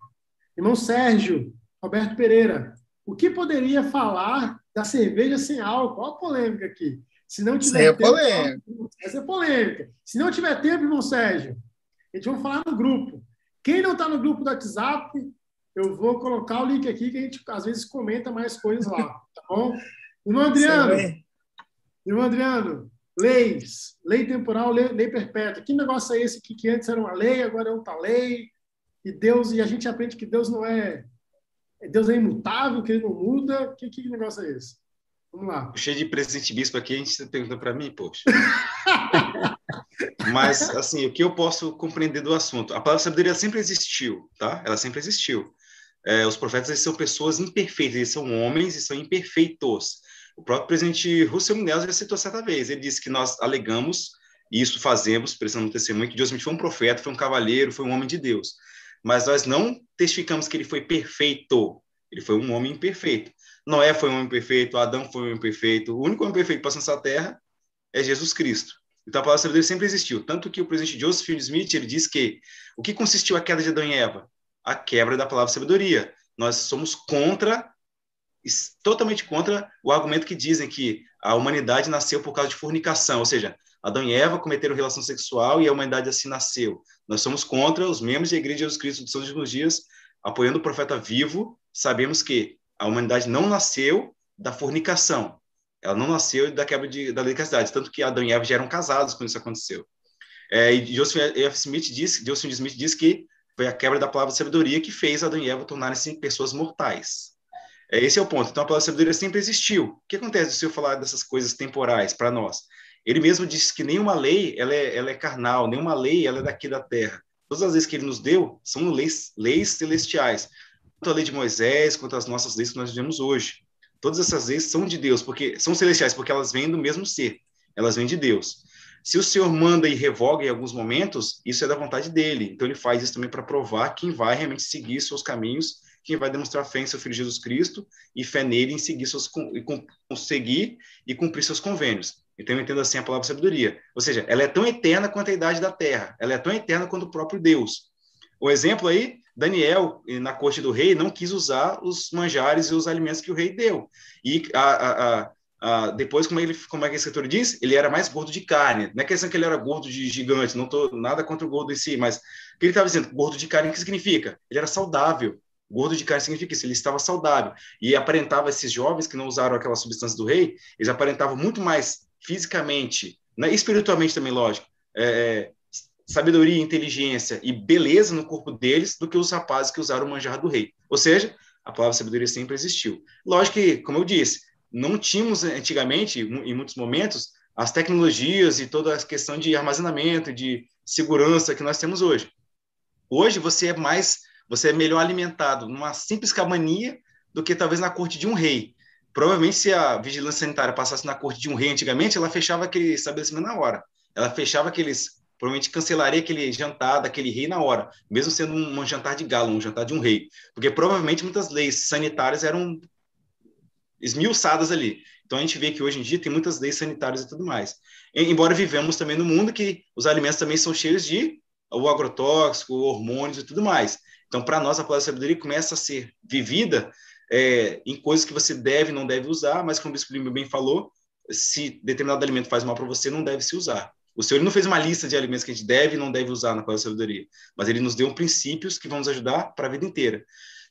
Irmão Sérgio, Roberto Pereira, o que poderia falar da cerveja sem álcool? Olha a polêmica aqui. Se não tiver Essa é polêmica. Essa é polêmica. Se não tiver tempo, irmão Sérgio, a gente vai falar no grupo. Quem não está no grupo do WhatsApp, eu vou colocar o link aqui que a gente às vezes comenta mais coisas lá, tá bom? Irmão Adriano, irmão Adriano, leis, lei temporal, lei, lei, perpétua. Que negócio é esse que, que antes era uma lei, agora é outra lei? E Deus e a gente aprende que Deus não é Deus é imutável, que ele não muda. Que, que negócio é esse? Vamos lá. Cheio de presidente bispo aqui, a gente está perguntando para mim, poxa. Mas, assim, o que eu posso compreender do assunto? A palavra sabedoria sempre existiu, tá? Ela sempre existiu. É, os profetas eles são pessoas imperfeitas, eles são homens e são imperfeitos. O próprio presidente Russell Munell já citou certa vez, ele disse que nós alegamos, e isso fazemos, precisamos testemunho, que Deus foi um profeta, foi um cavaleiro, foi um homem de Deus. Mas nós não testificamos que ele foi perfeito, ele foi um homem imperfeito. Noé foi um homem perfeito, Adão foi um homem perfeito, o único homem perfeito passando essa terra é Jesus Cristo. Então a palavra sabedoria sempre existiu. Tanto que o presidente Joseph Smith ele diz que o que consistiu a queda de Adão e Eva? A quebra da palavra sabedoria. Nós somos contra, totalmente contra o argumento que dizem que a humanidade nasceu por causa de fornicação, ou seja, Adão e Eva cometeram relação sexual e a humanidade assim nasceu. Nós somos contra os membros da Igreja de Jesus Cristo dos últimos dias, apoiando o profeta vivo. Sabemos que a humanidade não nasceu da fornicação, ela não nasceu da quebra de, da lei da castidade, tanto que Adão e Eva já eram casados quando isso aconteceu. É, e Joseph F. Smith diz, Joseph Smith diz que foi a quebra da palavra de sabedoria que fez Adão e Eva tornarem-se pessoas mortais. É, esse é o ponto. Então, a palavra de sabedoria sempre existiu. O que acontece se eu falar dessas coisas temporais para nós? Ele mesmo disse que nenhuma lei ela é, ela é carnal, nenhuma lei ela é daqui da terra. Todas as leis que ele nos deu são leis, leis celestiais. Tanto a lei de Moisés quanto as nossas leis que nós vivemos hoje. Todas essas leis são de Deus, porque são celestiais, porque elas vêm do mesmo ser, elas vêm de Deus. Se o Senhor manda e revoga em alguns momentos, isso é da vontade dele. Então ele faz isso também para provar quem vai realmente seguir seus caminhos, quem vai demonstrar fé em seu filho Jesus Cristo e fé nele em seguir seus e conseguir e cumprir seus convênios. Então eu entendo assim a palavra sabedoria. Ou seja, ela é tão eterna quanto a idade da terra. Ela é tão eterna quanto o próprio Deus. O exemplo aí Daniel, na corte do rei, não quis usar os manjares e os alimentos que o rei deu. E a, a, a, depois, como, ele, como é que a escritura diz, ele era mais gordo de carne. Não é questão que ele era gordo de gigante, não estou nada contra o gordo em si, mas o que ele estava dizendo? Gordo de carne, o que significa? Ele era saudável. Gordo de carne significa isso, ele estava saudável. E aparentava esses jovens que não usaram aquela substância do rei, eles aparentavam muito mais fisicamente, né, espiritualmente também, lógico, é, sabedoria, inteligência e beleza no corpo deles do que os rapazes que usaram o manjar do rei. Ou seja, a palavra sabedoria sempre existiu. Lógico que, como eu disse, não tínhamos antigamente, em muitos momentos, as tecnologias e toda a questão de armazenamento, de segurança que nós temos hoje. Hoje você é mais, você é melhor alimentado numa simples cabaninha do que talvez na corte de um rei. Provavelmente se a vigilância sanitária passasse na corte de um rei antigamente, ela fechava aquele estabelecimento na hora. Ela fechava aqueles provavelmente cancelaria aquele jantar daquele rei na hora, mesmo sendo um, um jantar de galo, um jantar de um rei, porque provavelmente muitas leis sanitárias eram esmiuçadas ali. Então a gente vê que hoje em dia tem muitas leis sanitárias e tudo mais. Embora vivemos também no mundo que os alimentos também são cheios de o agrotóxico, hormônios e tudo mais. Então, para nós, a palavra sabedoria começa a ser vivida é, em coisas que você deve e não deve usar, mas como o Bispo Lima bem falou, se determinado alimento faz mal para você, não deve se usar. O Senhor não fez uma lista de alimentos que a gente deve e não deve usar na palavra sabedoria, mas ele nos deu princípios que vão nos ajudar para a vida inteira.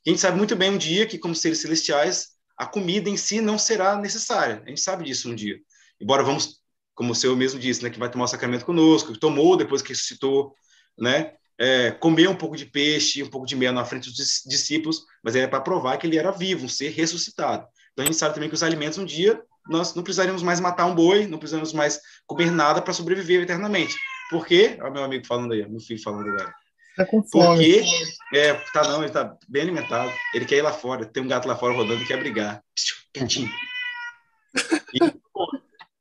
A gente sabe muito bem um dia que, como seres celestiais, a comida em si não será necessária. A gente sabe disso um dia. Embora vamos, como o Senhor mesmo disse, né, que vai tomar o sacramento conosco, que tomou depois que ressuscitou, né, é, comer um pouco de peixe, um pouco de mel na frente dos discípulos, mas era para provar que ele era vivo, um ser ressuscitado. Então a gente sabe também que os alimentos um dia nós não precisaríamos mais matar um boi, não precisaríamos mais comer nada para sobreviver eternamente. Por quê? Olha meu amigo falando aí, meu filho falando agora. Tá com fome. Porque, é, tá não, ele tá bem alimentado. Ele quer ir lá fora, tem um gato lá fora rodando e quer brigar. Quietinho. E,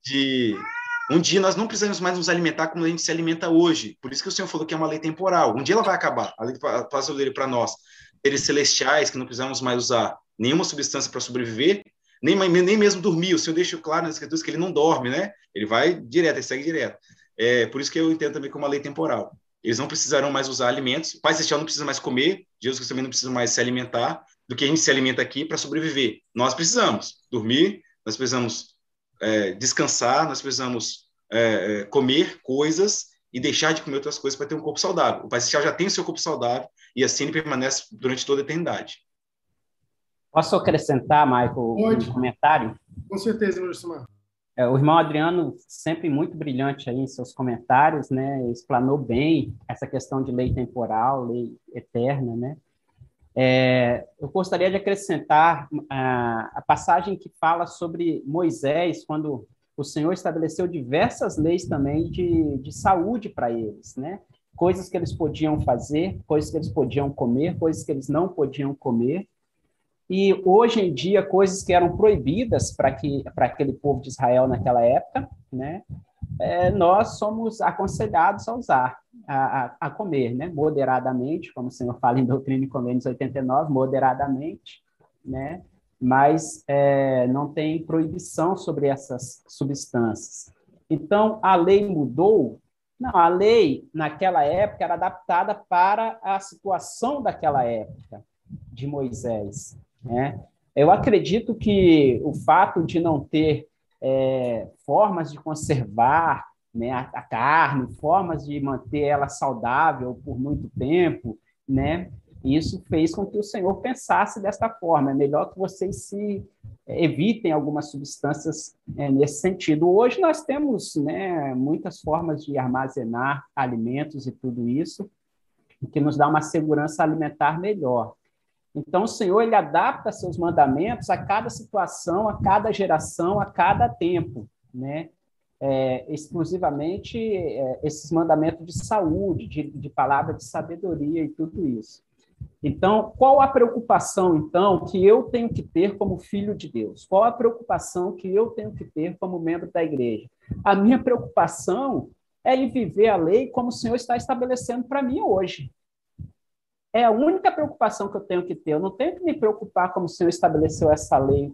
de, um dia nós não precisamos mais nos alimentar como a gente se alimenta hoje. Por isso que o Senhor falou que é uma lei temporal. Um dia ela vai acabar. A lei passou dele para nós, seres celestiais, que não precisamos mais usar nenhuma substância para sobreviver, nem, nem mesmo dormir. O Senhor deixa claro nas escrituras que ele não dorme, né? Ele vai direto, ele segue direto. É, por isso que eu entendo também como uma lei temporal. Eles não precisarão mais usar alimentos. O Pai Celestial não precisa mais comer. Jesus também não precisa mais se alimentar do que a gente se alimenta aqui para sobreviver. Nós precisamos dormir, nós precisamos é, descansar, nós precisamos é, é, comer coisas e deixar de comer outras coisas para ter um corpo saudável. O Celestial já tem o seu corpo saudável e assim ele permanece durante toda a eternidade. Posso acrescentar, Michael, Pode. um comentário? Com certeza, Luciano. É, o irmão Adriano, sempre muito brilhante aí em seus comentários, né, explanou bem essa questão de lei temporal, lei eterna, né, é, eu gostaria de acrescentar a, a, passagem que fala sobre Moisés, quando o Senhor estabeleceu diversas leis também de, de saúde para eles, né? Coisas que eles podiam fazer, coisas que eles podiam comer, coisas que eles não podiam comer. E hoje em dia, coisas que eram proibidas para aquele povo de Israel naquela época, né? É, nós somos aconselhados a usar a, a, comer, né? Moderadamente, como o senhor fala em Doutrina e Convênios 89, moderadamente, né? Mas é, não tem proibição sobre essas substâncias. Então, a lei mudou? Não, a lei, naquela época, era adaptada para a situação daquela época de Moisés, né? Eu acredito que o fato de não ter é, formas de conservar né, a, a, carne, formas de manter ela saudável por muito tempo, né? Isso fez com que o Senhor pensasse desta forma. É melhor que vocês se é, evitem algumas substâncias é, nesse sentido. Hoje nós temos né, muitas formas de armazenar alimentos e tudo isso, que nos dá uma segurança alimentar melhor. Então, o Senhor ele adapta seus mandamentos a cada situação, a cada geração, a cada tempo, né? é, exclusivamente é, esses mandamentos de saúde, de, de palavra de sabedoria e tudo isso. Então, qual a preocupação, então, que eu tenho que ter como filho de Deus? Qual a preocupação que eu tenho que ter como membro da igreja? A minha preocupação é em viver a lei como o Senhor está estabelecendo para mim hoje. É a única preocupação que eu tenho que ter. Eu não tenho que me preocupar como o Senhor estabeleceu essa lei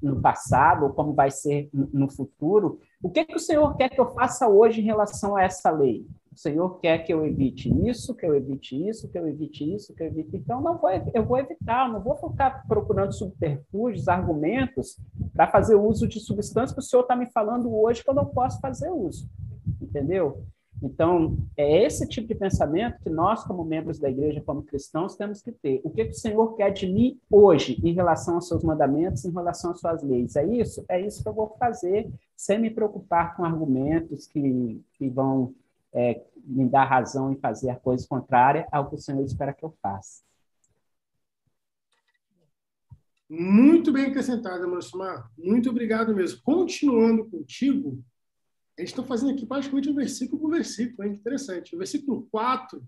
no passado, ou como vai ser no futuro, o que, que o Senhor quer que eu faça hoje em relação a essa lei? O Senhor quer que eu evite isso, que eu evite isso, que eu evite isso, que eu evite. Então, não vou, eu vou evitar, não vou ficar procurando subterfúgios, argumentos para fazer uso de substâncias que o Senhor está me falando hoje que eu não posso fazer uso. Entendeu? Então, é esse tipo de pensamento que nós, como membros da igreja, como cristãos, temos que ter. O que, o Senhor quer de mim hoje, em relação aos seus mandamentos, em relação às suas leis? É isso? É isso que eu vou fazer, sem me preocupar com argumentos que, que vão é, me dar razão em fazer a coisa contrária ao que o Senhor espera que eu faça. Muito bem acrescentado, Marcimar. Muito obrigado mesmo. Continuando contigo, gente está fazendo aqui praticamente um versículo por versículo, hein? interessante. O versículo 4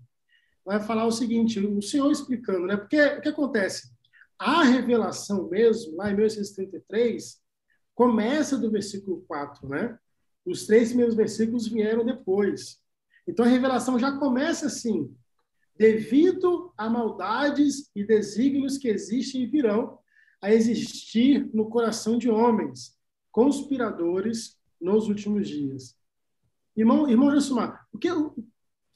vai falar o seguinte, o Senhor explicando, né? Porque o que acontece? A revelação mesmo, lá em 1933, começa do versículo 4, né? Os três primeiros versículos vieram depois. Então a revelação já começa assim: devido a maldades e desígnios que existem e virão a existir no coração de homens, conspiradores nos últimos dias. Irmão, irmão Jossumar, o que,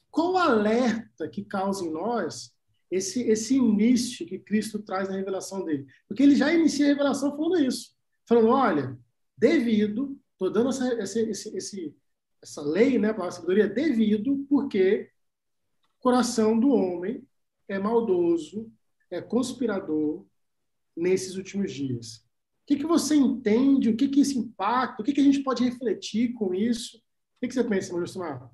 qual o alerta que causa em nós esse, esse início que Cristo traz na revelação dele? Porque ele já inicia a revelação falando isso. Falando, olha, devido, estou dando essa, essa, esse, essa lei né, para a sabedoria, devido, porque o coração do homem é maldoso, é conspirador nesses últimos dias. Que, que você entende? O que, que isso impacta? O que, que a gente pode refletir com isso? O que, que você pensa, Justumar?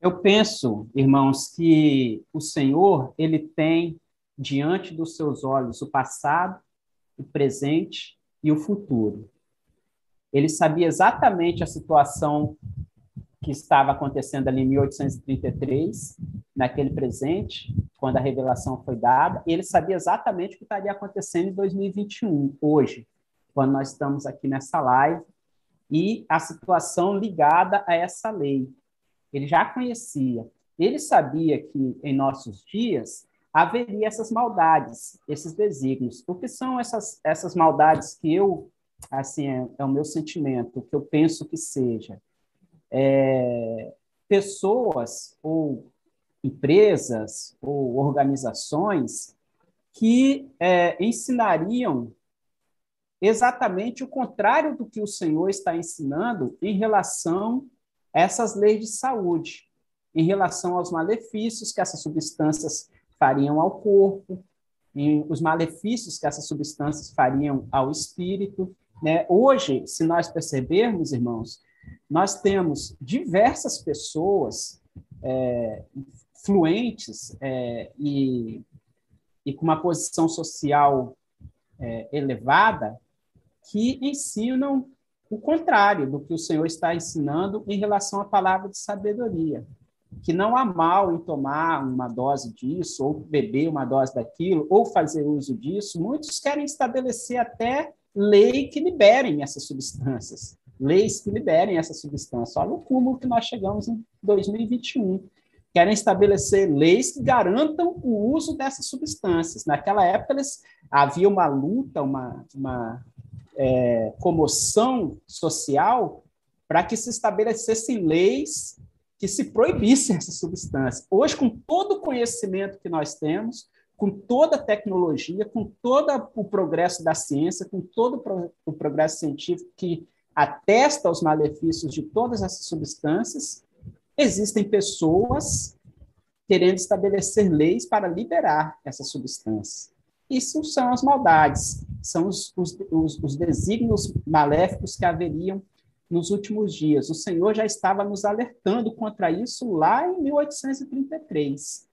Eu penso, irmãos, que o Senhor ele tem diante dos seus olhos o passado, o presente e o futuro. Ele sabia exatamente a situação que estava acontecendo ali em 1833, naquele presente, quando a revelação foi dada, ele sabia exatamente o que estaria acontecendo em 2021, hoje, quando nós estamos aqui nessa live, e a situação ligada a essa lei ele já conhecia. Ele sabia que em nossos dias haveria essas maldades, esses desígnios. O que são essas, essas maldades que eu, assim, é, é o meu sentimento, que eu penso que seja? É, pessoas ou empresas ou organizações que é, ensinariam exatamente o contrário do que o Senhor está ensinando em relação essas leis de saúde em relação aos malefícios que essas substâncias fariam ao corpo, os malefícios que essas substâncias fariam ao espírito. Né? Hoje, se nós percebermos, irmãos, nós temos diversas pessoas é, fluentes é, e, e com uma posição social é, elevada que ensinam o contrário do que o Senhor está ensinando em relação à palavra de sabedoria. Que não há mal em tomar uma dose disso, ou beber uma dose daquilo, ou fazer uso disso. Muitos querem estabelecer até lei que liberem essas substâncias, leis que liberem essas substâncias. Olha o cúmulo que nós chegamos em 2021. Querem estabelecer leis que garantam o uso dessas substâncias. Naquela época, eles, havia uma luta, uma, uma, é, comoção social para que se estabelecessem leis que se proibissem essa substância. Hoje, com todo o conhecimento que nós temos, com toda a tecnologia, com todo o progresso da ciência, com todo o progresso científico que atesta os malefícios de todas essas substâncias, existem pessoas querendo estabelecer leis para liberar essas substâncias. Isso são as maldades, são os, os, os, os desígnios maléficos que haveriam nos últimos dias. O Senhor já estava nos alertando contra isso lá em 1833.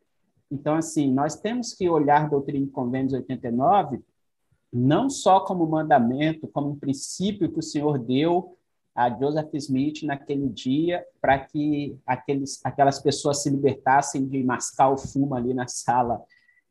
Então, assim, nós temos que olhar Doutrina e Convênios 89 não só como mandamento, como um princípio que o Senhor deu a Joseph Smith naquele dia para que aqueles, aquelas pessoas se libertassem de mascar o fumo ali na sala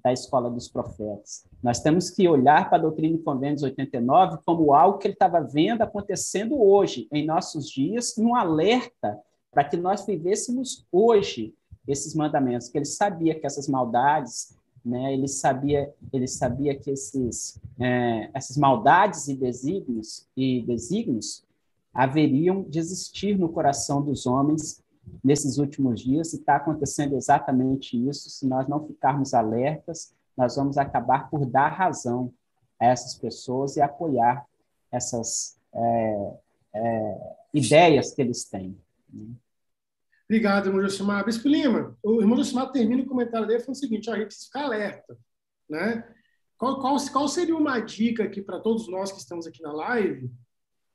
da escola dos profetas. Nós temos que olhar para a doutrina e convênios 89 como algo que ele estava vendo acontecendo hoje, em nossos dias, um alerta para que nós vivêssemos hoje esses mandamentos, que ele sabia que essas maldades, né, ele sabia, ele sabia que esses, é, essas maldades e desígnios e desígnios haveriam de existir no coração dos homens nesses últimos dias e está acontecendo exatamente isso. Se nós não ficarmos alertas, nós vamos acabar por dar razão a essas pessoas e apoiar essas é, é, ideias que eles têm. Obrigado, irmão Josimar. Bispo Lima, o irmão Josimar termina o comentário dele falando o seguinte, a gente precisa ficar alerta. Né? Qual, qual, qual seria uma dica aqui para todos nós que estamos aqui na live,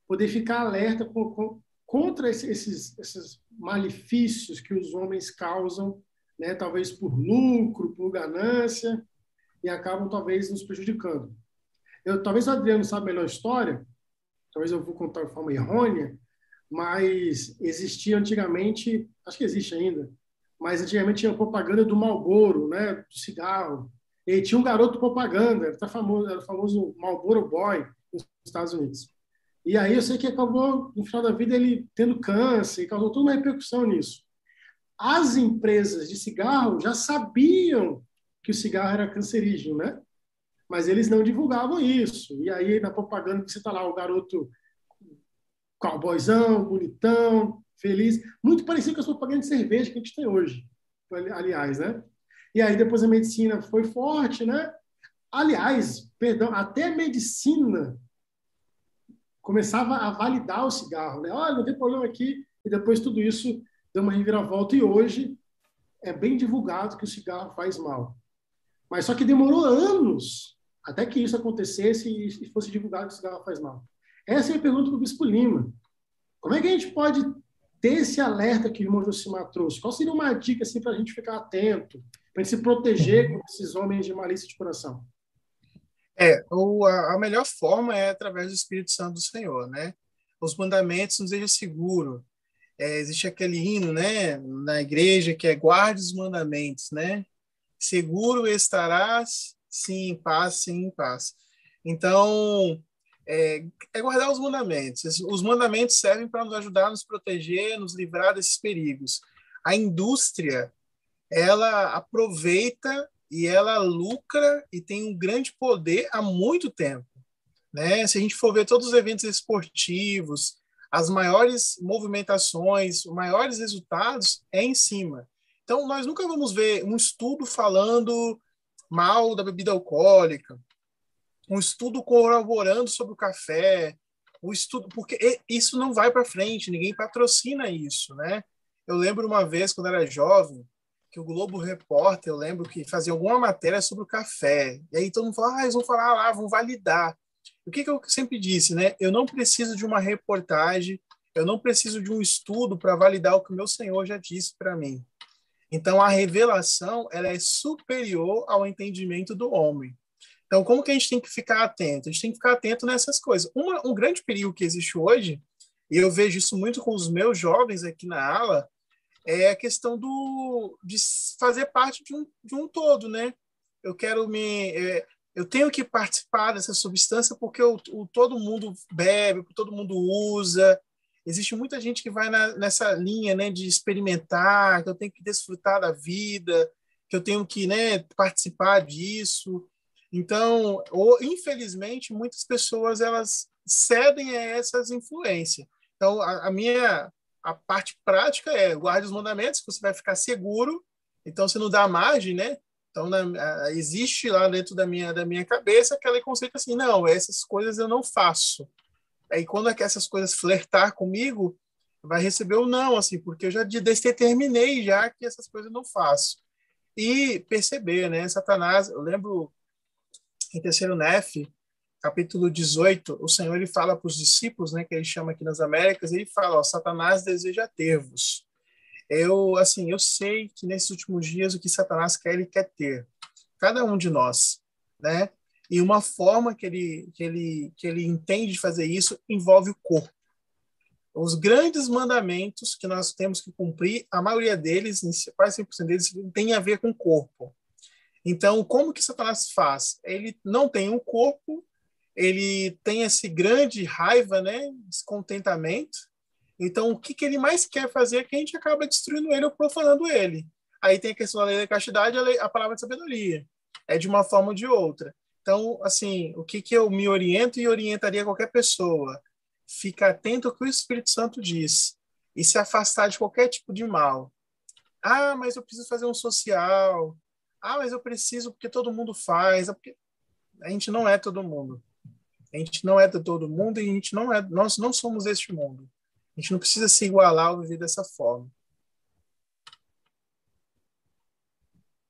poder ficar alerta com, com, contra esses, esses malefícios que os homens causam, né, talvez por lucro, por ganância, e acabam talvez nos prejudicando. Eu, talvez o Adriano saiba melhor a história, talvez eu vou contar de forma errônea, mas existia antigamente, acho que existe ainda, mas antigamente tinha propaganda do Marlboro, né, do cigarro. E tinha um garoto propaganda, era, famoso, era o famoso Marlboro Boy nos Estados Unidos. E aí eu sei que acabou, no final da vida, ele tendo câncer, e causou toda uma repercussão nisso. as empresas de cigarro já sabiam que o cigarro era cancerígeno, né? Mas eles não divulgavam isso. E aí, na propaganda, você está lá, o garoto cowboyzão, bonitão, feliz, muito parecido com as propagandas de cerveja que a gente tem hoje, aliás, né? E aí depois a medicina foi forte, né? Aliás, perdão, até a medicina começava a validar o cigarro, né? Olha, não tem problema aqui. E depois tudo isso deu uma reviravolta e hoje é bem divulgado que o cigarro faz mal. Mas só que demorou anos até que isso acontecesse e fosse divulgado que o cigarro faz mal. Essa é a pergunta para o Bispo Lima. Como é que a gente pode ter esse alerta que o irmão Josimar trouxe? Qual seria uma dica assim, para a gente ficar atento, para a gente se proteger com esses homens de malícia de coração? É, o, a, a, melhor forma é através do Espírito Santo do Senhor, né? Os mandamentos nos deixam seguro. É, existe aquele hino, né, na igreja que é guarde os mandamentos, né? Seguro estarás, sim, em paz, sim, em paz. Então, é, é guardar os mandamentos. Os mandamentos servem para nos ajudar a nos proteger, nos livrar desses perigos. A indústria, ela aproveita e ela lucra e tem um grande poder há muito tempo. Né? Se a gente for ver todos os eventos esportivos, as maiores movimentações, os maiores resultados é em cima. Então, nós nunca vamos ver um estudo falando mal da bebida alcoólica, um estudo corroborando sobre o café, um estudo porque isso não vai para frente, ninguém patrocina isso, né? Eu lembro uma vez quando era jovem que o Globo Repórter, eu lembro que fazia alguma matéria sobre o café. E aí todo mundo falava, ah, eles vão falar lá, vão validar. O que, que eu sempre disse, né? Eu não preciso de uma reportagem, eu não preciso de um estudo para validar o que o meu Senhor já disse para mim. Então a revelação ela é superior ao entendimento do homem. Então, como que a gente tem que ficar atento? A gente tem que ficar atento nessas coisas. Uma, um grande perigo que existe hoje, e eu vejo isso muito com os meus jovens aqui na ala, é a questão do, de fazer parte de um, de um todo, né? Eu quero me... É, eu tenho que participar dessa substância porque o, o, todo mundo bebe, todo mundo usa. Existe muita gente que vai na, nessa linha né, de experimentar, que eu tenho que desfrutar da vida, que eu tenho que né, participar disso. Então, ou, infelizmente, muitas pessoas elas cedem a essas influências. Então, a, a minha a parte prática é guarde os mandamentos, que você vai ficar seguro. Então, você não dá margem, né? Então, na, existe lá dentro da minha da minha cabeça aquele conceito assim, não, essas coisas eu não faço. Aí, quando é que essas coisas flertar comigo, vai receber o não, assim, porque eu já determinei já que essas coisas eu não faço. E perceber, né? Satanás, eu lembro em terceiro Nef, capítulo 18, o Senhor ele fala para os discípulos, né, que ele chama aqui nas Américas, ele fala, ó, Satanás deseja ter-vos. Eu, assim, eu sei que nesses últimos dias o que Satanás quer, ele quer ter. Cada um de nós, né? E uma forma que ele, que ele, que ele entende de fazer isso envolve o corpo. Os grandes mandamentos que nós temos que cumprir, a maioria deles, quase 100% deles, tem a ver com o corpo. Então, como que Satanás faz? Ele não tem um corpo, ele tem esse grande raiva, né, descontentamento. Então, o que, que ele mais quer fazer é que a gente acaba destruindo ele ou profanando ele. Aí tem a questão da lei da castidade a, lei, a palavra de sabedoria. É de uma forma ou de outra. Então, assim, o que, que eu me oriento e orientaria qualquer pessoa? Fica atento ao que o Espírito Santo diz e se afastar de qualquer tipo de mal. Ah, mas eu preciso fazer um social. Ah, mas eu preciso porque todo mundo faz. É porque a gente não é todo mundo. A gente não é de todo mundo e a gente não é, nós não somos este mundo. A gente não precisa se igualar ou viver dessa forma.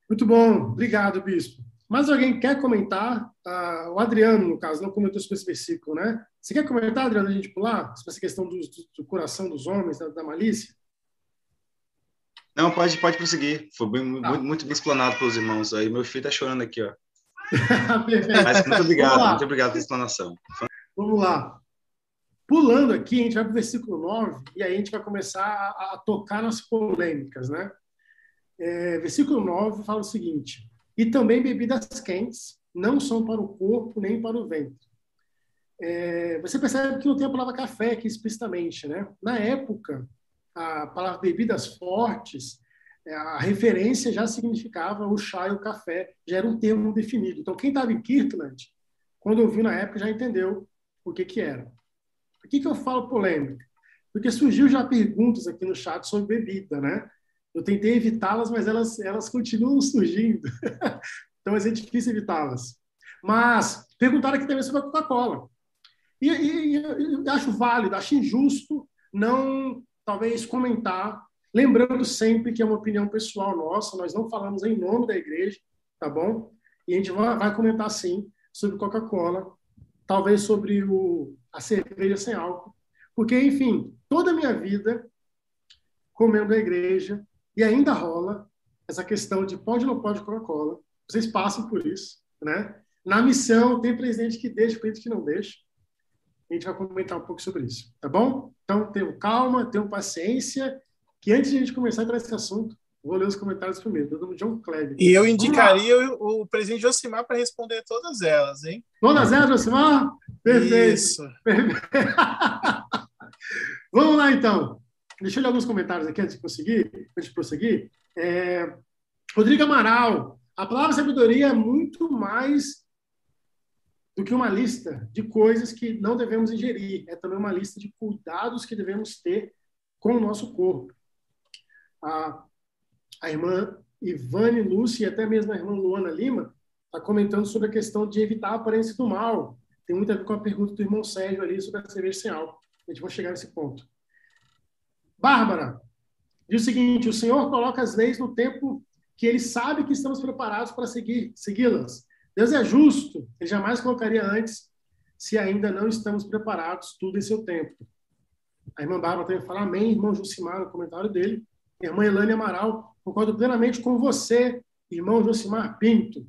Muito bom, obrigado, bispo. Mas alguém quer comentar? Ah, o Adriano, no caso, não comentou sobre esse versículo, né? Você quer comentar, Adriano, a gente pular? Sobre essa questão do, do coração dos homens, da, da malícia? Não, pode, pode prosseguir. Foi bem, tá. muito, muito bem explanado pelos irmãos. Aí meu filho está chorando aqui, ó. Mas muito obrigado, muito obrigado pela explanação. Vamos lá. Pulando aqui, a gente vai para o versículo 9 e aí a gente vai começar a, a tocar nas polêmicas, né? É, versículo 9 fala o seguinte: E também bebidas quentes não são para o corpo nem para o ventre. É, você percebe que não tem a palavra café aqui explicitamente, né? Na época, a palavra bebidas fortes é, a referência já significava o chá e o café, já era um termo definido. Então, quem estava em Kirtland, quando ouviu na época, já entendeu o que, que era. Por que, que eu falo polêmica? Porque surgiu já perguntas aqui no chat sobre bebida, né? Eu tentei evitá-las, mas elas, elas continuam surgindo. então, é difícil evitá-las. Mas perguntaram aqui também sobre a Coca-Cola. E, e, e acho válido, acho injusto não, talvez, comentar, lembrando sempre que é uma opinião pessoal nossa, nós não falamos em nome da igreja, tá bom? E a gente vai, comentar, sim, sobre Coca-Cola, talvez sobre o, a cerveja sem álcool, porque, enfim, toda a minha vida comendo a igreja, e ainda rola essa questão de pode ou não pode Coca-Cola, vocês passam por isso, né? Na missão, tem presidente que deixa, presidente que não deixa. A gente vai comentar um pouco sobre isso, tá bom? Então, tenham calma, tenham paciência, que antes de a gente começar a entrar nesse assunto, vou ler os comentários primeiro, do John Kleber. E eu indicaria o, o presidente Josimar para responder todas elas, hein? Todas elas, Josimar? Perfeito. Isso. Perfeito. Vamos lá, então. Deixa eu ler alguns comentários aqui antes de conseguir, antes de prosseguir. É... Rodrigo Amaral, a palavra sabedoria é muito mais do que uma lista de coisas que não devemos ingerir. É também uma lista de cuidados que devemos ter com o nosso corpo. A, a irmã Ivane Lúcia e até mesmo a irmã Luana Lima está comentando sobre a questão de evitar a aparência do mal. Tem muito a ver com a pergunta do irmão Sérgio ali sobre a cerveja sem álcool. A gente vai chegar nesse ponto. Bárbara diz o seguinte: o Senhor coloca as leis no tempo que Ele sabe que estamos preparados para seguir, segui-las. Deus é justo, ele jamais colocaria antes se ainda não estamos preparados, tudo em seu tempo. A irmã Bárbara também fala amém, irmão Josimar, no comentário dele. Irmã Elane Amaral, concordo plenamente com você, irmão Josimar Pinto.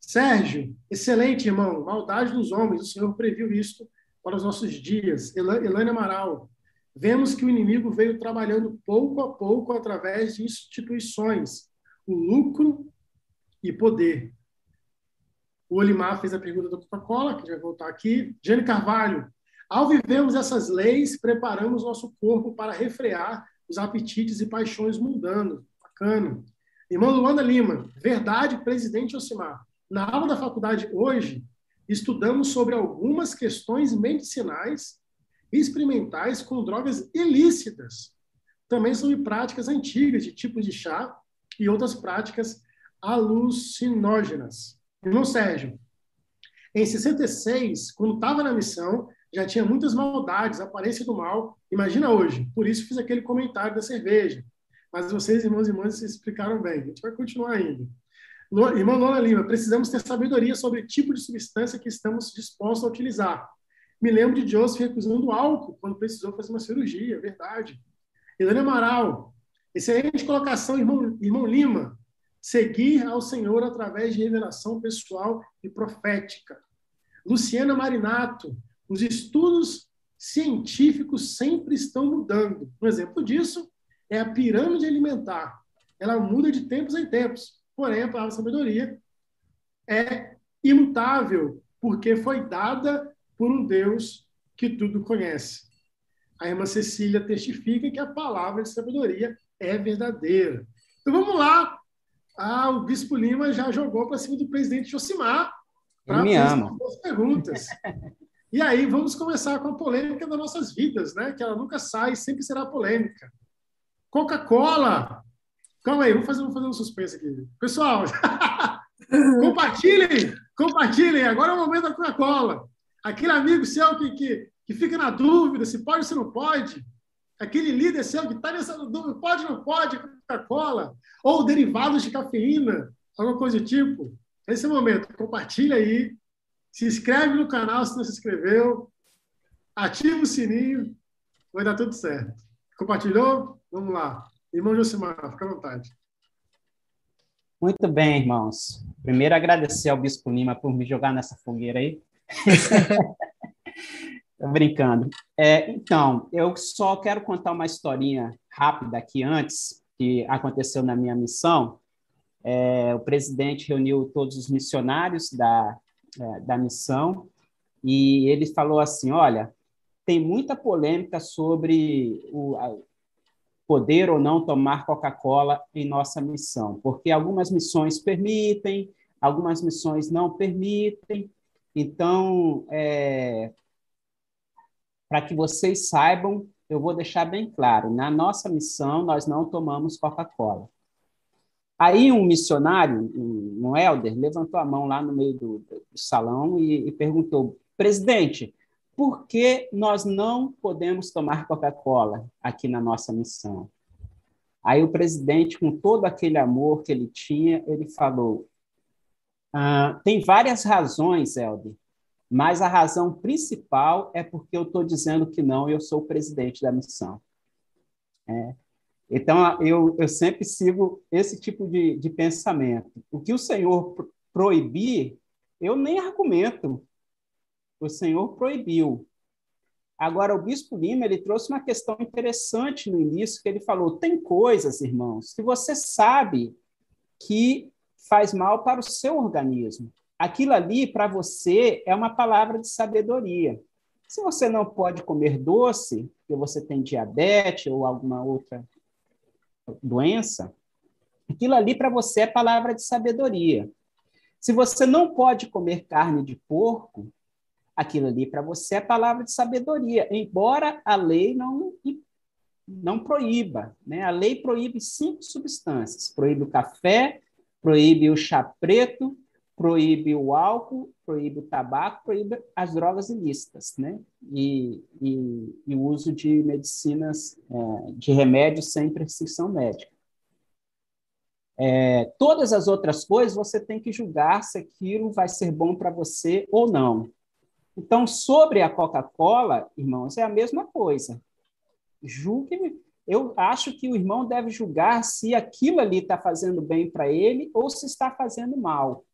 Sérgio, excelente, irmão. Maldade dos homens, o Senhor previu isto para os nossos dias. Elane Amaral, vemos que o inimigo veio trabalhando pouco a pouco através de instituições, o lucro e poder. O Olimar fez a pergunta da Coca-Cola, que vai voltar aqui. Jane Carvalho. Ao vivermos essas leis, preparamos nosso corpo para refrear os apetites e paixões mundanos. Bacana. Irmã Luana Lima. Verdade, presidente Osimar. Na aula da faculdade hoje, estudamos sobre algumas questões medicinais e experimentais com drogas ilícitas. Também sobre práticas antigas de tipos de chá e outras práticas alucinógenas. Irmão Sérgio, em 66, quando estava na missão, já tinha muitas maldades, aparência do mal. Imagina hoje. Por isso fiz aquele comentário da cerveja. Mas vocês, irmãos e irmãs, se explicaram bem. A gente vai continuar ainda. Irmão Lona Lima, precisamos ter sabedoria sobre o tipo de substância que estamos dispostos a utilizar. Me lembro de Joseph recusando álcool quando precisou fazer uma cirurgia, verdade. Helena Amaral, excelente colocação, irmão, irmão Lima seguir ao Senhor através de revelação pessoal e profética. Luciana Marinato, os estudos científicos sempre estão mudando. Um exemplo disso é a pirâmide alimentar. Ela muda de tempos em tempos. Porém, a palavra sabedoria é imutável, porque foi dada por um Deus que tudo conhece. A irmã Cecília testifica que a palavra de sabedoria é verdadeira. Então vamos lá ah, o Bispo Lima já jogou para cima do presidente Josimar para as perguntas. e aí, vamos começar com a polêmica das nossas vidas, né? Que ela nunca sai, sempre será polêmica. Coca-Cola! Calma aí, vamos fazer, fazer um suspense aqui. Pessoal, compartilhem! Compartilhem! Agora é o momento da Coca-Cola. Aquele amigo seu que, que, que fica na dúvida se pode ou se não pode, aquele líder seu que está nessa dúvida, pode ou não pode, Coca-Cola, ou derivados de cafeína, alguma coisa do tipo. Esse é o momento. Compartilha aí, se inscreve no canal se não se inscreveu, ativa o sininho, vai dar tudo certo. Compartilhou? Vamos lá. Irmão Josimar, fica à vontade. Muito bem, irmãos. Primeiro, agradecer ao Bispo Lima por me jogar nessa fogueira aí. Brincando. É, então, eu só quero contar uma historinha rápida aqui antes, que aconteceu na minha missão. É, o presidente reuniu todos os missionários da, é, da missão e ele falou assim: olha, tem muita polêmica sobre o, poder ou não tomar Coca-Cola em nossa missão, porque algumas missões permitem, algumas missões não permitem. Então, é, para que vocês saibam, eu vou deixar bem claro: na nossa missão, nós não tomamos Coca-Cola. Aí um missionário, um, elder, levantou a mão lá no meio do, do salão e, e perguntou: presidente, por que nós não podemos tomar Coca-Cola aqui na nossa missão? Aí o presidente, com todo aquele amor que ele tinha, ele falou: ah, tem várias razões, Helder, mas a razão principal é porque eu estou dizendo que não, eu sou o presidente da missão. É. Então, eu, eu sempre sigo esse tipo de, de pensamento. O que o Senhor proibir, eu nem argumento. O Senhor proibiu. Agora, o Bispo Lima ele trouxe uma questão interessante no início, que ele falou: tem coisas, irmãos, que você sabe que faz mal para o seu organismo. Aquilo ali, para você, é uma palavra de sabedoria. Se você não pode comer doce, porque você tem diabetes ou alguma outra doença, aquilo ali para você é palavra de sabedoria. Se você não pode comer carne de porco, aquilo ali para você é palavra de sabedoria, embora a lei não não proíba, né? A lei proíbe cinco substâncias: proíbe o café, proíbe o chá preto, proíbe o álcool, proíbe o tabaco, proíbe as drogas ilícitas, né? E, e, e o uso de medicinas, é, de remédios sem prescrição médica. É, todas as outras coisas você tem que julgar se aquilo vai ser bom para você ou não. Então, sobre a Coca-Cola, irmãos, é a mesma coisa. Julgue. Eu acho que o irmão deve julgar se aquilo ali está fazendo bem para ele ou se está fazendo mal.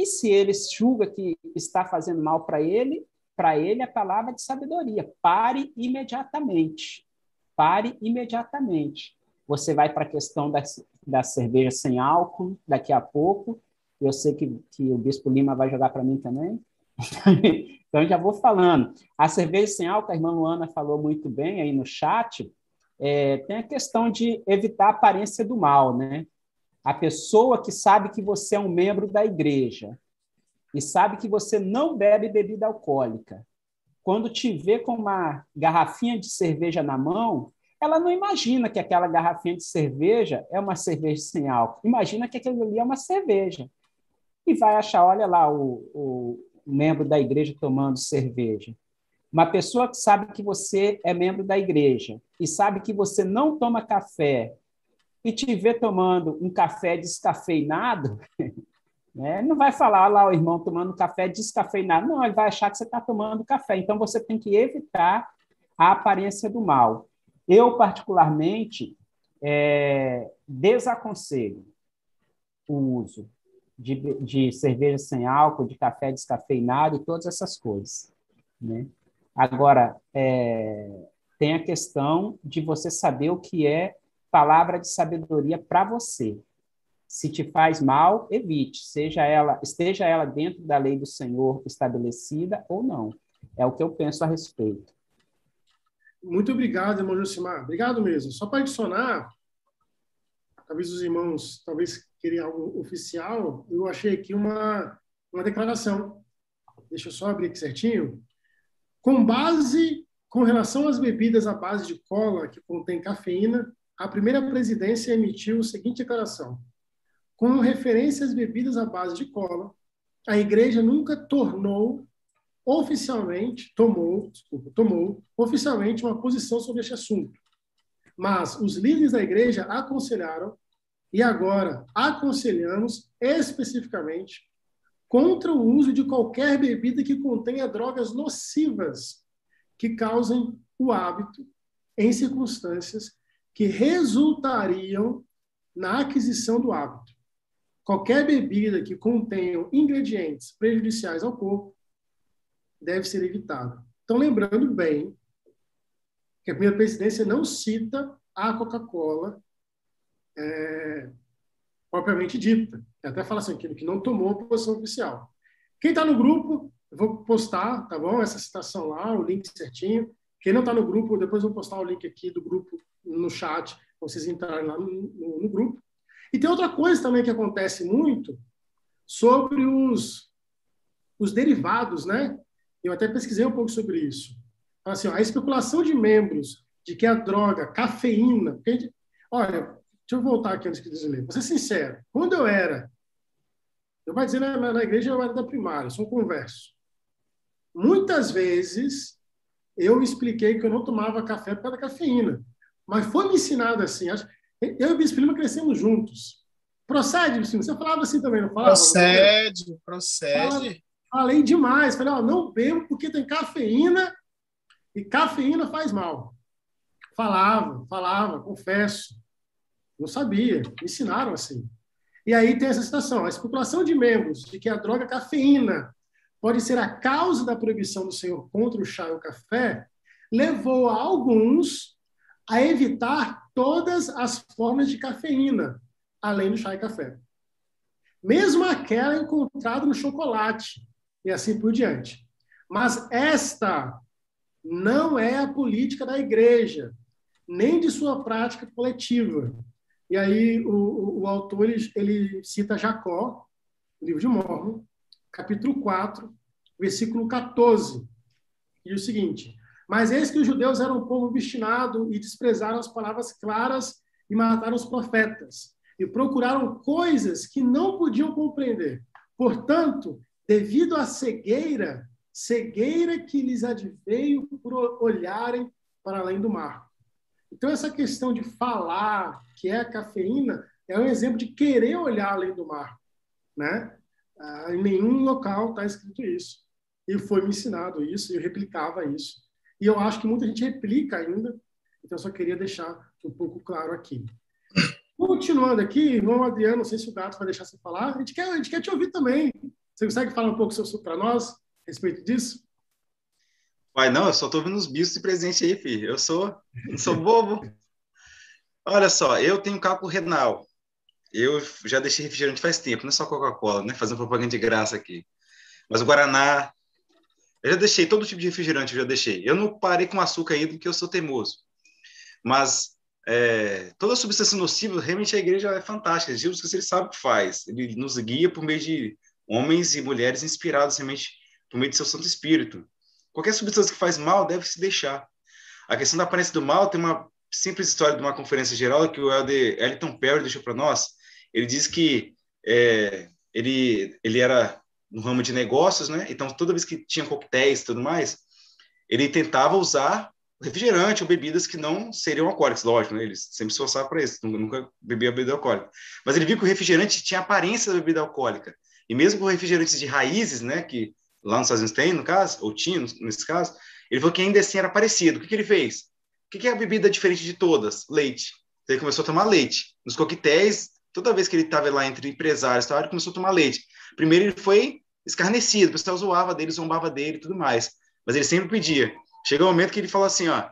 E se ele julga que está fazendo mal para ele, para ele a palavra de sabedoria. Pare imediatamente. Pare imediatamente. Você vai para a questão da, da cerveja sem álcool daqui a pouco. Eu sei que, que o Bispo Lima vai jogar para mim também. então, já vou falando. A cerveja sem álcool, a irmã Luana falou muito bem aí no chat, é, tem a questão de evitar a aparência do mal, né? A pessoa que sabe que você é um membro da igreja e sabe que você não bebe bebida alcoólica, quando te vê com uma garrafinha de cerveja na mão, ela não imagina que aquela garrafinha de cerveja é uma cerveja sem álcool. Imagina que aquilo ali é uma cerveja. E vai achar, olha lá, o, o membro da igreja tomando cerveja. Uma pessoa que sabe que você é membro da igreja e sabe que você não toma café e te ver tomando um café descafeinado, né, não vai falar lá o irmão tomando café descafeinado, não, ele vai achar que você está tomando café. Então, você tem que evitar a aparência do mal. Eu, particularmente, é, desaconselho o uso de, de cerveja sem álcool, de café descafeinado e todas essas coisas. Né? Agora, é, tem a questão de você saber o que é palavra de sabedoria para você. Se te faz mal, evite, seja ela, esteja ela dentro da lei do Senhor estabelecida ou não. É o que eu penso a respeito. Muito obrigado, irmão Josimar. Obrigado mesmo. Só para adicionar, talvez os irmãos talvez queriam algo oficial, eu achei aqui uma, uma declaração. Deixa eu só abrir aqui certinho. Com base, com relação às bebidas à base de cola que contém cafeína, a primeira presidência emitiu a seguinte declaração: com referência às bebidas à base de cola, a igreja nunca tornou oficialmente, tomou, desculpa, tomou oficialmente uma posição sobre este assunto. Mas os líderes da igreja aconselharam e agora aconselhamos especificamente contra o uso de qualquer bebida que contenha drogas nocivas que causem o hábito em circunstâncias que resultariam na aquisição do hábito. Qualquer bebida que contenha ingredientes prejudiciais ao corpo deve ser evitada. Então, lembrando bem que a primeira presidência não cita a Coca-Cola é, propriamente dita. Até fala assim, aquilo que não tomou posição oficial. Quem está no grupo, eu vou postar, tá bom? Essa citação lá, o link certinho. Quem não está no grupo, depois eu vou postar o link aqui do grupo no chat, vocês entrarem lá no, no, no grupo. E tem outra coisa também que acontece muito sobre os, os derivados, né? Eu até pesquisei um pouco sobre isso. Assim, ó, a especulação de membros de que a droga, cafeína. Gente, olha, deixa eu voltar aqui antes de dizer. Vou ser sincero. Quando eu era. Eu vou dizer na, na igreja, eu era da primária, sou um converso. Muitas vezes eu expliquei que eu não tomava café por causa da cafeína. Mas foi me ensinado assim. Eu e o Bispo Lima crescemos juntos. Procede, Bispo Lima? Você falava assim também, não falava? Procede, procede. Falei demais. Falei, ó, não bebo porque tem cafeína e cafeína faz mal. Falava, falava, confesso. Não sabia, me ensinaram assim. E aí tem essa situação, a especulação de membros de que a droga cafeína pode ser a causa da proibição do Senhor contra o chá e o café, levou alguns a evitar todas as formas de cafeína, além do chá e café. Mesmo aquela encontrada no chocolate, e assim por diante. Mas esta não é a política da igreja, nem de sua prática coletiva. E aí o, o, o autor ele, ele, cita Jacó, livro de Mormon, capítulo 4, versículo 14. E o seguinte: Mas eis que os judeus eram um povo obstinado e desprezaram as palavras claras e mataram os profetas, e procuraram coisas que não podiam compreender. Portanto, devido à cegueira, cegueira que lhes adveio por olharem para além do mar. Então, essa questão de falar que é a cafeína é um exemplo de querer olhar além do mar. Né? Ah, em nenhum local está escrito isso. E foi me ensinado isso, e eu replicava isso. E eu acho que muita gente replica ainda, então só queria deixar um pouco claro aqui. Continuando aqui, irmão Adriano, não sei se o Gato vai deixar você falar, a gente quer, a gente quer te ouvir também. Você consegue falar um pouco para nós a respeito disso? Pai, não, eu só estou vendo os bichos de presente aí, filho. Eu sou, sou bobo. Olha só, eu tenho cálculo renal. Eu já deixei refrigerante faz tempo, não é só Coca-Cola, né? Fazendo propaganda de graça aqui. Mas o Guaraná, eu já deixei todo tipo de refrigerante, eu já deixei. Eu não parei com açúcar ainda porque eu sou teimoso. Mas é, toda substância nociva, realmente a igreja é fantástica. Jesus ele sabe o que faz. Ele nos guia por meio de homens e mulheres inspirados realmente por meio de seu Santo Espírito. Qualquer substância que faz mal deve se deixar. A questão da aparência do mal tem uma simples história de uma conferência geral que o Elton Perry deixou para nós. Ele diz que é, ele, ele era no ramo de negócios, né? Então, toda vez que tinha coquetéis e tudo mais, ele tentava usar refrigerante ou bebidas que não seriam alcoólicas, lógico, né? Ele sempre se esforçava para isso, nunca bebia bebida alcoólica. Mas ele viu que o refrigerante tinha aparência da bebida alcoólica. E mesmo com refrigerantes de raízes, né, que lá nos Estados Unidos tem, no caso, ou tinha nesse caso, ele falou que ainda assim era parecido. O que, que ele fez? O que, que é a bebida diferente de todas? Leite. Então ele começou a tomar leite. Nos coquetéis, toda vez que ele estava lá entre empresários, tal, ele começou a tomar leite. Primeiro ele foi escarnecido, o pessoal zoava dele, zombava dele e tudo mais. Mas ele sempre pedia. Chegou um momento que ele falou assim, ó,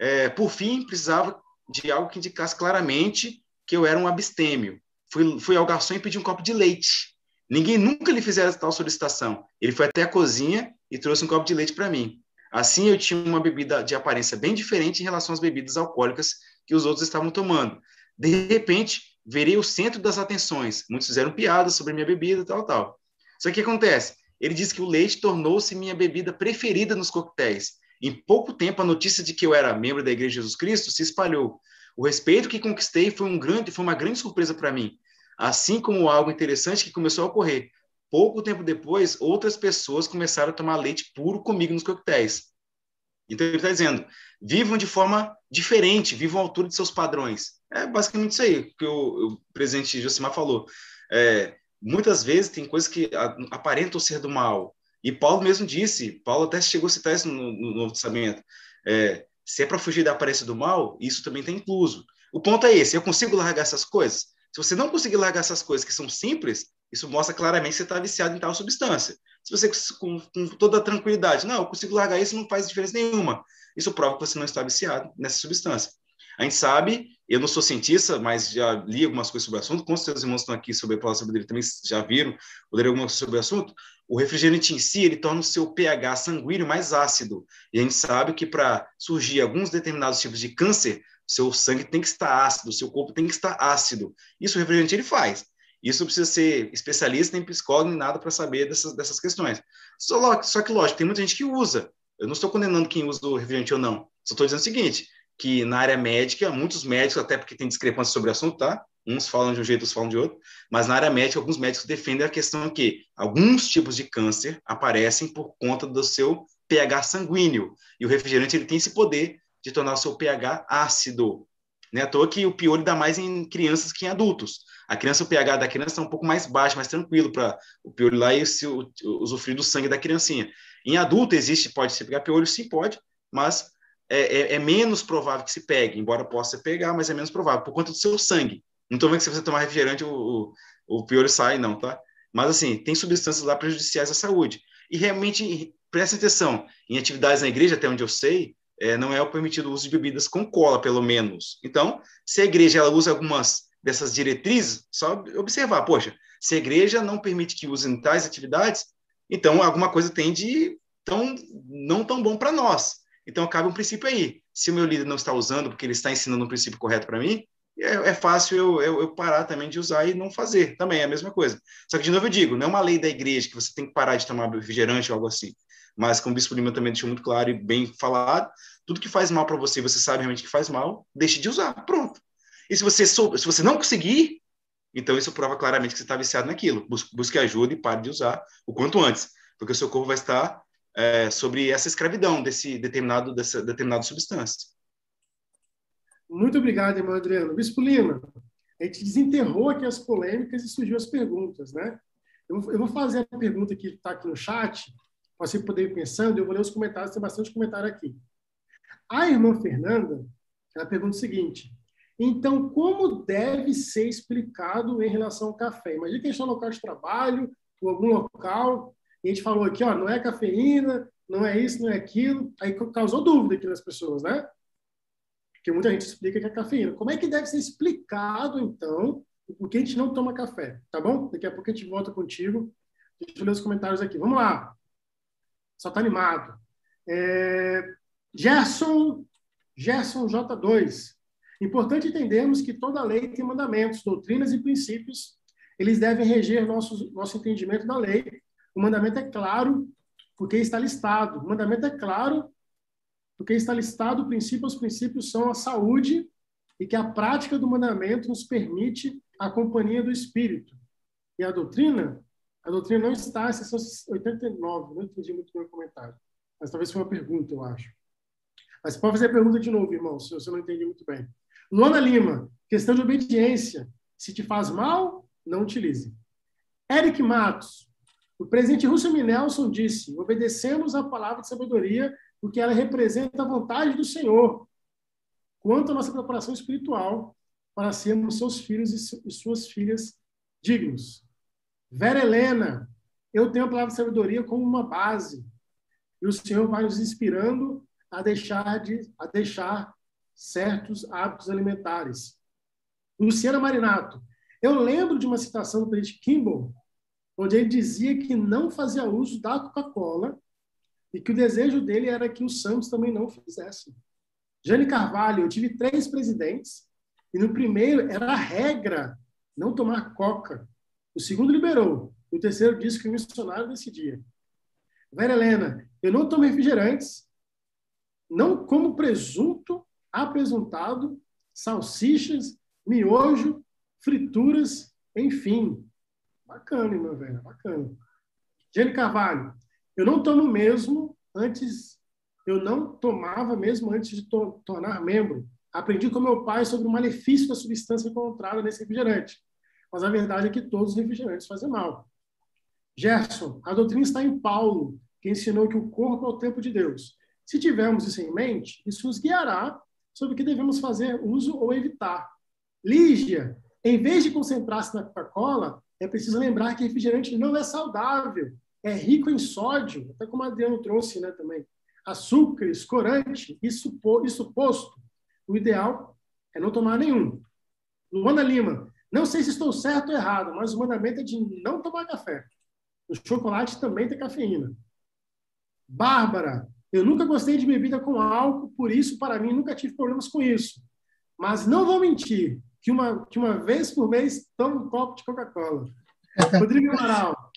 é, por fim, precisava de algo que indicasse claramente que eu era um abstêmio. Fui, fui ao garçom e pedi um copo de leite. Ninguém nunca lhe fizera tal solicitação. Ele foi até a cozinha e trouxe um copo de leite para mim. Assim, eu tinha uma bebida de aparência bem diferente em relação às bebidas alcoólicas que os outros estavam tomando. De repente, verei o centro das atenções. Muitos fizeram piadas sobre minha bebida, tal, tal. Só que o que acontece? Ele disse que o leite tornou-se minha bebida preferida nos coquetéis. Em pouco tempo, a notícia de que eu era membro da Igreja de Jesus Cristo se espalhou. O respeito que conquistei foi, um grande, foi uma grande surpresa para mim. Assim como algo interessante que começou a ocorrer. Pouco tempo depois, outras pessoas começaram a tomar leite puro comigo nos coquetéis. Então, ele está dizendo: vivam de forma diferente, vivam à altura de seus padrões. É basicamente isso aí que o, o presidente Josimar falou. É, muitas vezes tem coisas que aparentam ser do mal. E Paulo mesmo disse, Paulo até chegou a citar isso no, no Novo Testamento. É, se é para fugir da aparência do mal, isso também está incluso. O ponto é esse: eu consigo largar essas coisas? Se você não conseguir largar essas coisas que são simples, isso mostra claramente que você está viciado em tal substância. Se você, com, com, toda tranquilidade, não, eu consigo largar isso, não faz diferença nenhuma. Isso prova que você não está viciado nessa substância. A gente sabe, eu não sou cientista, mas já li algumas coisas sobre o assunto, com os irmãos estão aqui sobre a sobre ele também já viram, leram coisas sobre o assunto. O refrigerante em si, ele torna o seu pH sanguíneo mais ácido. E a gente sabe que para surgir alguns determinados tipos de câncer, seu sangue tem que estar ácido, seu corpo tem que estar ácido. Isso o refrigerante ele faz. Isso não precisa ser especialista, nem psicólogo, nem nada para saber dessas, dessas questões. Só, só que, lógico, tem muita gente que usa. Eu não estou condenando quem usa o refrigerante ou não. Só estou dizendo o seguinte, que na área médica, muitos médicos, até porque tem discrepância sobre o assunto, tá? Uns falam de um jeito, outros falam de outro. Mas na área médica, alguns médicos defendem a questão que alguns tipos de câncer aparecem por conta do seu pH sanguíneo. E o refrigerante ele tem esse poder de tornar o seu pH ácido. Não é à toa que o piolho dá mais em crianças que em adultos. A criança, o pH da criança está um pouco mais baixo, mais tranquilo para o piolho lá e se, usufruir do sangue da criancinha. Em adulto existe, pode se pegar piolho? Sim, pode, mas é, é, é, menos provável que se pegue, embora possa pegar, mas é menos provável, por conta do seu sangue. Não estou vendo que se você tomar refrigerante, o, o, o piolho sai, não, tá? Mas, assim, tem substâncias lá prejudiciais à saúde. E realmente, preste atenção, em atividades na igreja, até onde eu sei, é, não é o permitido o uso de bebidas com cola, pelo menos. Então, se a igreja ela usa algumas dessas diretrizes, só observar, poxa, se a igreja não permite que usem tais atividades, então alguma coisa tem de tão, não tão bom para nós. Então, cabe um princípio aí. Se o meu líder não está usando porque ele está ensinando um princípio correto para mim, é, é fácil eu, eu, eu, parar também de usar e não fazer. Também é a mesma coisa. Só que, de novo, eu digo, não é uma lei da igreja que você tem que parar de tomar refrigerante ou algo assim mas como o Bispo Lima também deixou muito claro e bem falado, tudo que faz mal para você, você sabe realmente que faz mal, deixe de usar, pronto. E se você sou, se você não conseguir, então isso prova claramente que você está viciado naquilo. Busque ajuda e pare de usar o quanto antes, porque o seu corpo vai estar é, sobre essa escravidão desse determinado dessa determinada substância. Muito obrigado, irmão Adriano. Bispo Lima, a gente desenterrou aqui as polêmicas e surgiu as perguntas, né? Eu, eu vou fazer a pergunta que está aqui no chat, você poder ir pensando, eu vou ler os comentários, tem bastante comentário aqui. A irmã Fernanda, ela pergunta o seguinte, então, como deve ser explicado em relação ao café? Imagina que a gente está no local de trabalho, ou algum local, e a gente falou aqui, ó, não é cafeína, não é isso, não é aquilo, aí causou dúvida aqui nas pessoas, né? Porque muita gente explica que é cafeína. Como é que deve ser explicado, então, por que a gente não toma café? Tá bom? Daqui a pouco a gente volta contigo. Deixa eu ler os comentários aqui. Vamos lá. Só está animado. É, Gerson, Gerson J2. Importante entendermos que toda lei tem mandamentos, doutrinas e princípios. Eles devem reger nosso, nosso entendimento da lei. O mandamento é claro porque está listado. O mandamento é claro porque está listado o princípio. Os princípios são a saúde e que a prática do mandamento nos permite a companhia do Espírito. E a doutrina a doutrina não está, seção 89, não entendi muito bem o comentário. Mas talvez foi uma pergunta, eu acho. Mas pode fazer a pergunta de novo, irmão, se você não entendeu muito bem. Luana Lima, questão de obediência. Se te faz mal, não utilize. Eric Matos, o presidente Russell Nelson disse: obedecemos a palavra de sabedoria porque ela representa a vontade do Senhor quanto à nossa preparação espiritual para sermos seus filhos e suas filhas dignos. Vera Helena, eu tenho a palavra de sabedoria como uma base. E o Senhor vai nos inspirando a deixar, de, a deixar certos hábitos alimentares. Luciana Marinato, eu lembro de uma citação do presidente Kimball, onde ele dizia que não fazia uso da Coca-Cola e que o desejo dele era que os santos também não fizessem. Jane Carvalho, eu tive três presidentes e no primeiro era a regra não tomar coca. O segundo liberou. O terceiro disse que o missionário decidia. Vera Helena, eu não tomo refrigerantes, não como presunto, apresentado, salsichas, miojo, frituras, enfim. Bacana, irmã Vera, bacana. Jane Carvalho, eu não tomo mesmo antes, eu não tomava mesmo antes de to tornar membro. Aprendi com meu pai sobre o malefício da substância encontrada nesse refrigerante mas a verdade é que todos os refrigerantes fazem mal. Gerson, a doutrina está em Paulo, que ensinou que o corpo é o templo de Deus. Se tivermos isso em mente, isso nos guiará sobre o que devemos fazer uso ou evitar. Lígia, em vez de concentrar-se na Coca-Cola, é preciso lembrar que refrigerante não é saudável, é rico em sódio, até como a Adriano trouxe né, também, açúcares, corante, isso, isso posto. O ideal é não tomar nenhum. Luana Lima, não sei se estou certo ou errado, mas o mandamento é de não tomar café. O chocolate também tem cafeína. Bárbara, eu nunca gostei de bebida com álcool, por isso, para mim, nunca tive problemas com isso. mas não vou mentir que uma, que uma vez por mês tomo um copo de Coca-Cola. Rodrigo Amaral.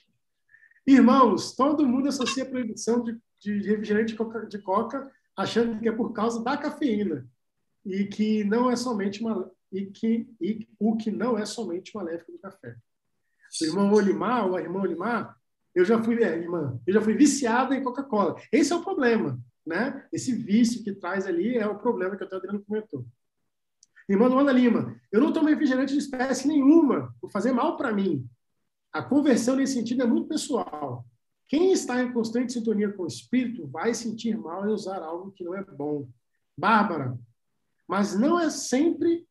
Irmãos, todo mundo associa a proibição de, de refrigerante de coca, de coca achando que é por causa da cafeína e que não é somente uma e que e o que não é somente uma leve do café. O irmão Olimar, ou a irmã Olimar, eu já fui, é, irmã, eu já fui viciada em Coca-Cola. Esse é o problema, né? Esse vício que traz ali é o problema que o Adriano comentou. Irmã Luana Lima, eu não tomo refrigerante de espécie nenhuma, por fazer mal para mim. A conversão nesse sentido é muito pessoal. Quem está em constante sintonia com o espírito vai sentir mal em usar algo que não é bom. Bárbara, mas não é sempre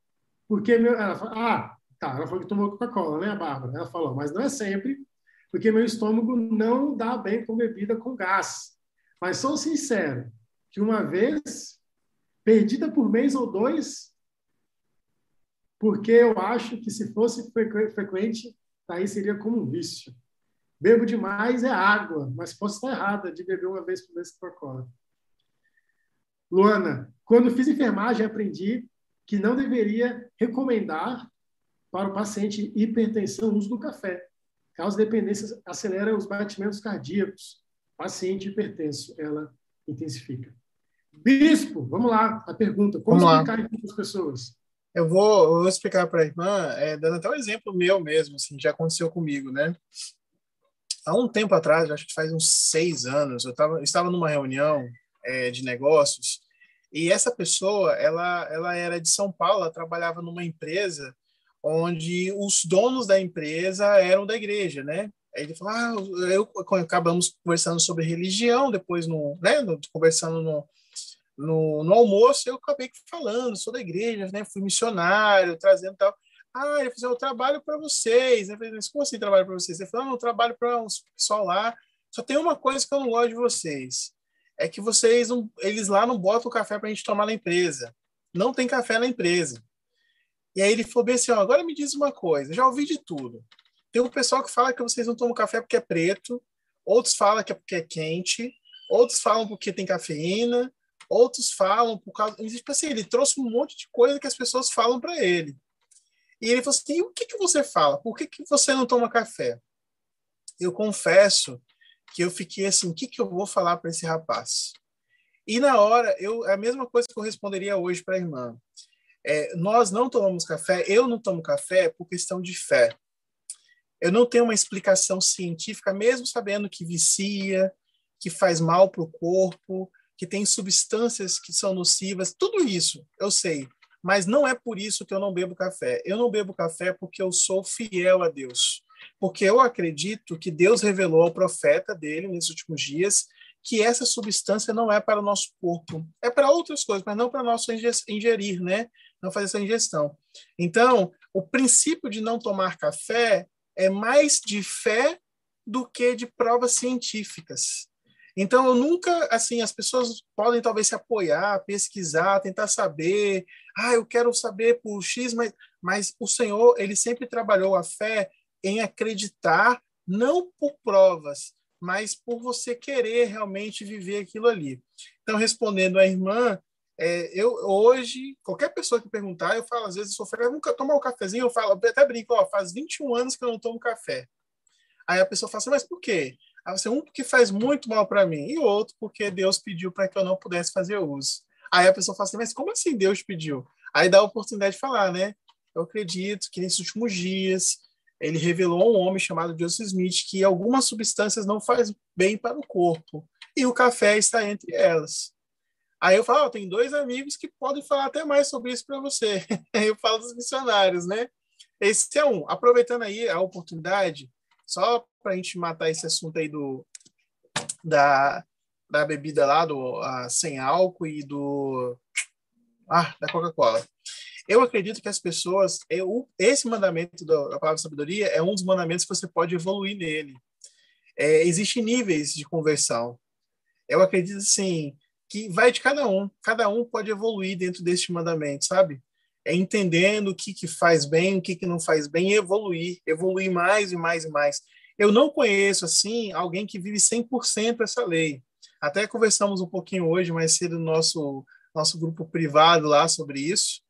porque meu, ela fala, ah, tá, ela falou que tomou Coca-Cola, né, Bárbara? Ela falou, mas não é sempre porque meu estômago não dá bem com bebida com gás. Mas sou sincero, que uma vez, perdida por mês ou dois, porque eu acho que se fosse frequente, aí seria como um vício. Bebo demais é água, mas posso estar errada de beber uma vez por mês Coca-Cola. Luana, quando fiz enfermagem, aprendi que não deveria recomendar para o paciente hipertensão o uso do café. Causa dependência acelera os batimentos cardíacos. Paciente hipertenso, ela intensifica. Bispo, vamos lá, a pergunta. Como vamos explicar isso para as pessoas? Eu vou, eu vou explicar para a irmã, é, dando até um exemplo meu mesmo, assim, já aconteceu comigo, né? Há um tempo atrás, acho que faz uns seis anos, eu, tava, eu estava numa reunião é, de negócios e essa pessoa, ela, ela era de São Paulo, ela trabalhava numa empresa onde os donos da empresa eram da igreja, né? Aí ele falou, ah, eu, acabamos conversando sobre religião, depois no, né, conversando no, no, no almoço, eu acabei falando, sou da igreja, né? Fui missionário, trazendo tal. Ah, ele falou, eu trabalho para vocês. Eu falei, mas como assim trabalho para vocês? Ele falou, não, eu trabalho para um pessoal lá. Só tem uma coisa que eu não gosto de vocês. É que vocês, não, eles lá não botam café para a gente tomar na empresa. Não tem café na empresa. E aí ele falou bem assim, ó, agora me diz uma coisa, já ouvi de tudo. Tem um pessoal que fala que vocês não tomam café porque é preto, outros falam que é porque é quente, outros falam porque tem cafeína, Outros falam por causa. Tipo assim, ele trouxe um monte de coisa que as pessoas falam para ele. E ele falou assim: o que, que você fala? Por que, que você não toma café? Eu confesso que eu fiquei assim: o que, que eu vou falar para esse rapaz? E na hora, eu a mesma coisa que eu responderia hoje para a irmã. É, nós não tomamos café, eu não tomo café por questão de fé. Eu não tenho uma explicação científica, mesmo sabendo que vicia, que faz mal para o corpo, que tem substâncias que são nocivas, tudo isso eu sei, mas não é por isso que eu não bebo café. Eu não bebo café porque eu sou fiel a Deus, porque eu acredito que Deus revelou ao profeta dele nesses últimos dias que essa substância não é para o nosso corpo, é para outras coisas, mas não para nosso ingerir, né? Não fazer essa ingestão. Então, o princípio de não tomar café é mais de fé do que de provas científicas. Então, eu nunca, assim, as pessoas podem talvez se apoiar, pesquisar, tentar saber, ah, eu quero saber por X, mas, mas o Senhor, ele sempre trabalhou a fé em acreditar, não por provas, mas por você querer realmente viver aquilo ali. Então, respondendo à irmã, é, eu hoje, qualquer pessoa que perguntar, eu falo, às vezes, eu nunca tomar um cafezinho, eu falo, eu até brinco, ó, faz 21 anos que eu não tomo café. Aí a pessoa fala assim, mas por quê? Aí você, um porque faz muito mal para mim, e outro porque Deus pediu para que eu não pudesse fazer uso. Aí a pessoa fala assim, mas como assim Deus pediu? Aí dá a oportunidade de falar, né? Eu acredito que nesses últimos dias ele revelou a um homem chamado Joseph Smith que algumas substâncias não fazem bem para o corpo, e o café está entre elas. Aí eu falo, oh, tem dois amigos que podem falar até mais sobre isso para você. eu falo dos missionários, né? Esse é um. Aproveitando aí a oportunidade, só para a gente matar esse assunto aí do, da, da bebida lá, do sem álcool e do. Ah, da Coca-Cola. Eu acredito que as pessoas. Eu, esse mandamento da palavra sabedoria é um dos mandamentos que você pode evoluir nele. É, Existem níveis de conversão. Eu acredito, assim, que vai de cada um. Cada um pode evoluir dentro deste mandamento, sabe? é entendendo o que, que faz bem, o que, que não faz bem, e evoluir, evoluir mais e mais e mais. Eu não conheço, assim, alguém que vive 100% essa lei. Até conversamos um pouquinho hoje, mais cedo, no nosso, nosso grupo privado lá sobre isso.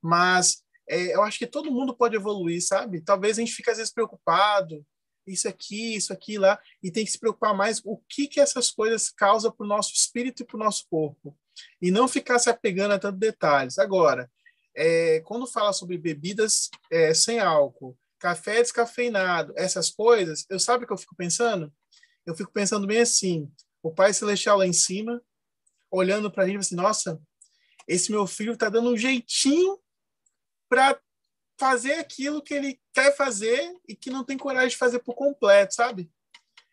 mas é, eu acho que todo mundo pode evoluir, sabe? Talvez a gente fique às vezes preocupado, isso aqui, isso aqui, lá, e tem que se preocupar mais o que que essas coisas causam para o nosso espírito e para o nosso corpo, e não ficar se apegando a tantos detalhes. Agora, é, quando fala sobre bebidas é, sem álcool, café descafeinado, essas coisas, eu sabe o que eu fico pensando? Eu fico pensando bem assim, o Pai Celestial lá em cima, olhando para gente assim, nossa, esse meu filho está dando um jeitinho para fazer aquilo que ele quer fazer e que não tem coragem de fazer por completo, sabe?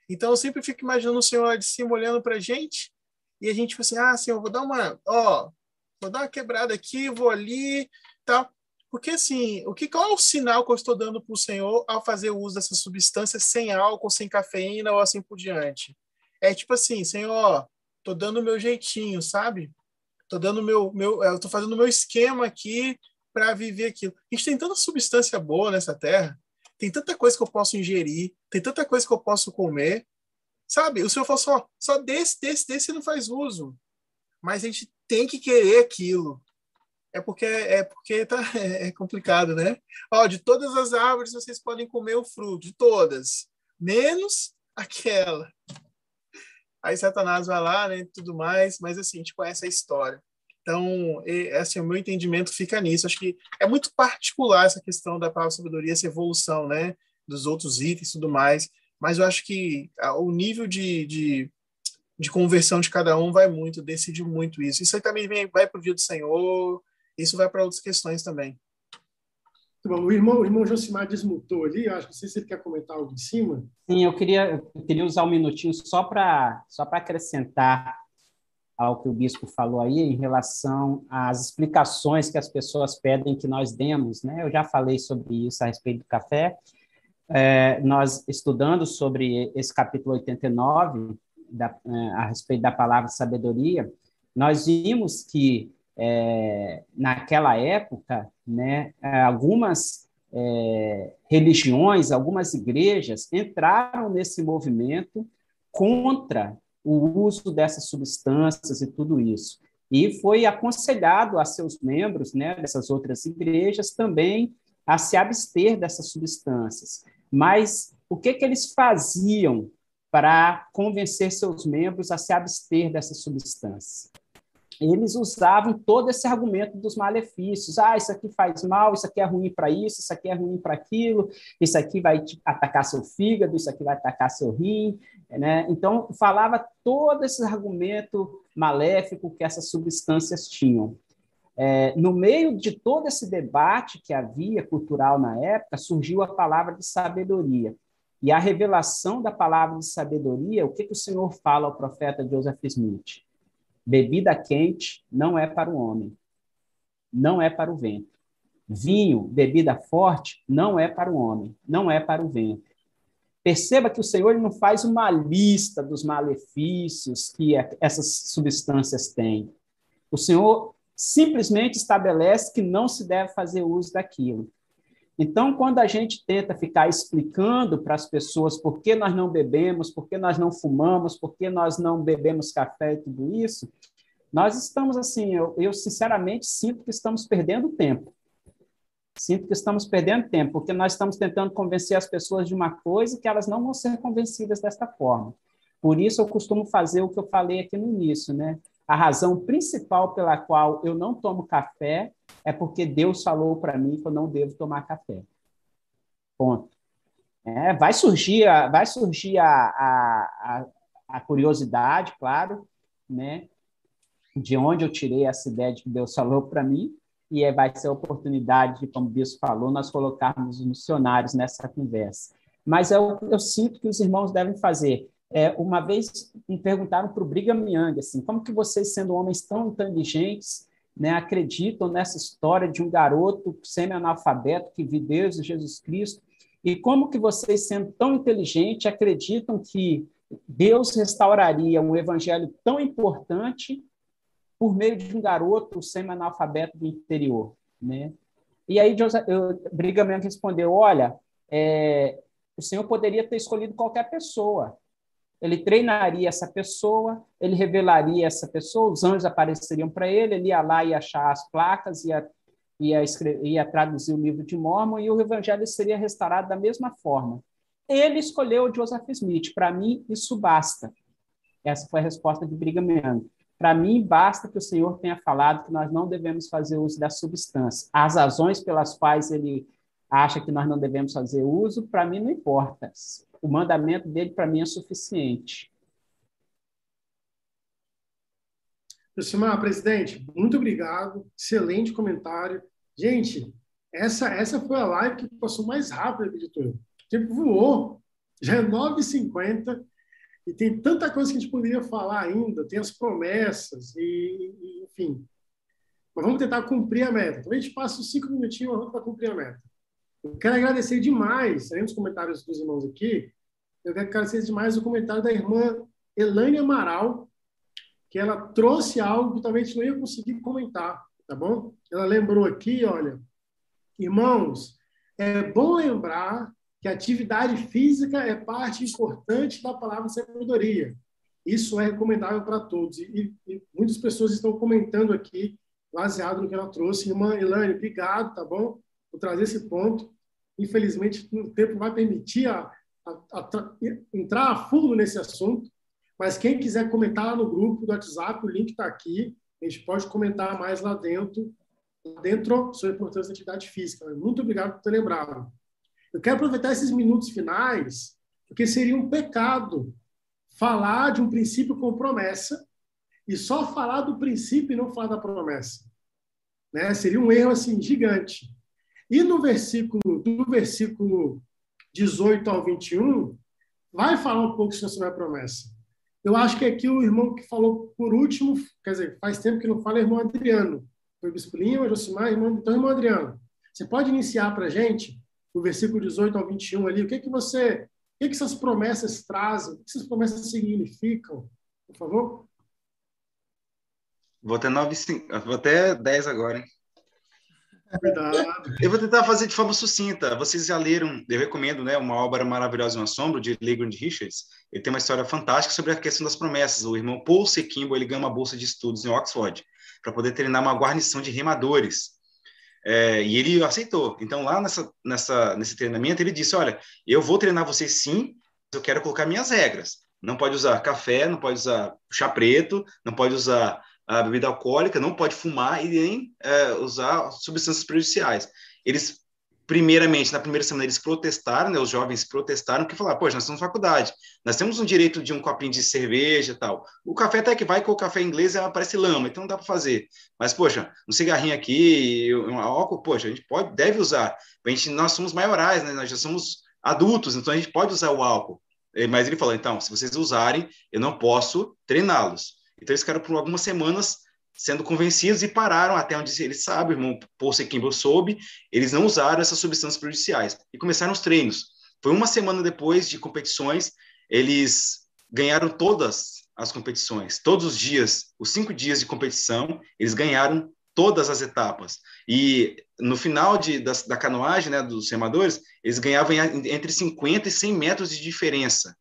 Então eu sempre fico imaginando o Senhor lá de cima olhando para a gente e a gente fala assim, ah, Senhor, vou dar uma, ó, vou dar uma quebrada aqui, vou ali, tal. Porque, assim, o que, qual é o sinal que eu estou dando para o Senhor ao fazer uso dessas substâncias sem álcool, sem cafeína ou assim por diante? É tipo assim, Senhor, estou dando o meu jeitinho, sabe? Estou dando meu, meu, eu tô fazendo o meu esquema aqui para viver aquilo. A gente tem tanta substância boa nessa terra, tem tanta coisa que eu posso ingerir, tem tanta coisa que eu posso comer, sabe? O Senhor falou só, só desse, desse, desse não faz uso. Mas a gente tem que querer aquilo é porque é porque tá é complicado, né? Ó, de todas as árvores vocês podem comer o fruto, de todas, menos aquela. Aí Satanás vai lá, né, tudo mais, mas assim, a gente conhece a história. Então, assim, o meu entendimento fica nisso. Acho que é muito particular essa questão da palavra sabedoria, essa evolução, né, dos outros itens e tudo mais. Mas eu acho que o nível de, de, de conversão de cada um vai muito, decide muito isso. Isso aí também vem, vai para o dia do Senhor, isso vai para outras questões também. Bom, o irmão, o irmão Josimar desmutou ali, eu acho, não sei se ele quer comentar algo em cima. Sim, eu queria, eu queria usar um minutinho só para só acrescentar ao que o bispo falou aí em relação às explicações que as pessoas pedem que nós demos, né? Eu já falei sobre isso a respeito do café. É, nós estudando sobre esse capítulo 89 da, é, a respeito da palavra sabedoria, nós vimos que é, naquela época, né, algumas é, religiões, algumas igrejas entraram nesse movimento contra o uso dessas substâncias e tudo isso. E foi aconselhado a seus membros né, dessas outras igrejas também a se abster dessas substâncias. Mas o que, que eles faziam para convencer seus membros a se abster dessas substâncias? eles usavam todo esse argumento dos malefícios. Ah, isso aqui faz mal, isso aqui é ruim para isso, isso aqui é ruim para aquilo, isso aqui vai atacar seu fígado, isso aqui vai atacar seu rim. Né? Então, falava todo esse argumento maléfico que essas substâncias tinham. É, no meio de todo esse debate que havia cultural na época, surgiu a palavra de sabedoria. E a revelação da palavra de sabedoria, o que, que o Senhor fala ao profeta Joseph Smith? Bebida quente não é para o homem, não é para o vento. Vinho, bebida forte, não é para o homem, não é para o vento. Perceba que o Senhor não faz uma lista dos malefícios que essas substâncias têm. O Senhor simplesmente estabelece que não se deve fazer uso daquilo. Então, quando a gente tenta ficar explicando para as pessoas por que nós não bebemos, por que nós não fumamos, por que nós não bebemos café e tudo isso, nós estamos assim, eu, eu sinceramente sinto que estamos perdendo tempo. Sinto que estamos perdendo tempo, porque nós estamos tentando convencer as pessoas de uma coisa que elas não vão ser convencidas desta forma. Por isso, eu costumo fazer o que eu falei aqui no início, né? A razão principal pela qual eu não tomo café é porque Deus falou para mim que eu não devo tomar café. Ponto. É, vai surgir, a, vai surgir a, a, a, curiosidade, claro, né? De onde eu tirei essa ideia de que Deus falou para mim, e é, vai ser a oportunidade de, como o Bispo falou, nós colocarmos os missionários nessa conversa. Mas eu, eu sinto que os irmãos devem fazer é, uma vez me perguntaram para o Brigham Young, assim, como que vocês, sendo homens tão inteligentes, né, acreditam nessa história de um garoto semi-analfabeto que viu Deus e Jesus Cristo, e como que vocês, sendo tão inteligentes, acreditam que Deus restauraria um evangelho tão importante por meio de um garoto semi-analfabeto do interior, né? E aí Brigham Young respondeu, olha, é, o Senhor poderia ter escolhido qualquer pessoa, ele treinaria essa pessoa, ele revelaria essa pessoa, os anjos apareceriam para ele, ele ia lá e achar as placas, ia ia, ia traduzir o livro de Mormon e o evangelho seria restaurado da mesma forma. Ele escolheu Joseph Smith. Para mim, isso basta. Essa foi a resposta de Brigham Young. Para mim, basta que o Senhor tenha falado que nós não devemos fazer uso da substância. As razões pelas quais ele acha que nós não devemos fazer uso, para mim não importa. O mandamento dele, para mim, é suficiente. Josimar, presidente, muito obrigado. Excelente comentário. Gente, essa, essa foi a live que passou mais rápido, editor. O tempo voou. Já é 9h50 e tem tanta coisa que a gente poderia falar ainda. Tem as promessas e, e enfim. Mas vamos tentar cumprir a meta. Então a gente passa os cinco minutinhos para cumprir a meta. Eu quero agradecer demais, além dos comentários dos irmãos aqui, eu quero agradecer demais o comentário da irmã Elaine Amaral, que ela trouxe algo que talvez não ia conseguir comentar, tá bom? Ela lembrou aqui, olha, irmãos, é bom lembrar que a atividade física é parte importante da palavra sabedoria. Isso é recomendável para todos. E, e, muitas pessoas estão comentando aqui, baseado no que ela trouxe. Irmã Elane, obrigado, tá bom? Por trazer esse ponto. Infelizmente, o tempo vai permitir a, a, a, entrar a fundo nesse assunto, mas quem quiser comentar lá no grupo do WhatsApp, o link está aqui. A gente pode comentar mais lá dentro, lá dentro sobre a importância da atividade física. Muito obrigado por ter lembrado. Eu quero aproveitar esses minutos finais, porque seria um pecado falar de um princípio com promessa e só falar do princípio e não falar da promessa. Né? Seria um erro assim gigante. E no versículo do versículo 18 ao 21, vai falar um pouco sobre a promessa. Eu acho que aqui o irmão que falou por último, quer dizer, faz tempo que não fala, é o irmão Adriano. Foi o Bispo Lima, Josimar, irmão, então, irmão Adriano. Você pode iniciar para a gente, o versículo 18 ao 21 ali, o que que você, o que que essas promessas trazem, o que essas promessas significam, por favor? Vou até 9, vou até 10 agora, hein? Cuidado. Eu vou tentar fazer de forma sucinta. Vocês já leram, eu recomendo, né, uma obra maravilhosa, Um Assombro, de Legrand Richards. Ele tem uma história fantástica sobre a questão das promessas. O irmão Paul Sequimbo, ele ganha uma bolsa de estudos em Oxford para poder treinar uma guarnição de remadores. É, e ele aceitou. Então, lá nessa, nessa, nesse treinamento, ele disse, olha, eu vou treinar vocês sim, eu quero colocar minhas regras. Não pode usar café, não pode usar chá preto, não pode usar a bebida alcoólica, não pode fumar e nem é, usar substâncias prejudiciais. Eles, primeiramente, na primeira semana, eles protestaram, né, os jovens protestaram, que falaram, poxa, nós estamos na faculdade, nós temos um direito de um copinho de cerveja tal. O café até que vai, com o café inglês é, parece lama, então não dá para fazer. Mas, poxa, um cigarrinho aqui, um álcool, poxa, a gente pode, deve usar. A gente, nós somos maiorais, né, nós já somos adultos, então a gente pode usar o álcool. Mas ele falou, então, se vocês usarem, eu não posso treiná-los. Então eles ficaram por algumas semanas sendo convencidos e pararam até onde eles sabem, o irmão Paul Sequimbo soube, eles não usaram essas substâncias prejudiciais e começaram os treinos. Foi uma semana depois de competições, eles ganharam todas as competições, todos os dias, os cinco dias de competição, eles ganharam todas as etapas. E no final de, da, da canoagem, né, dos remadores, eles ganhavam entre 50 e 100 metros de diferença.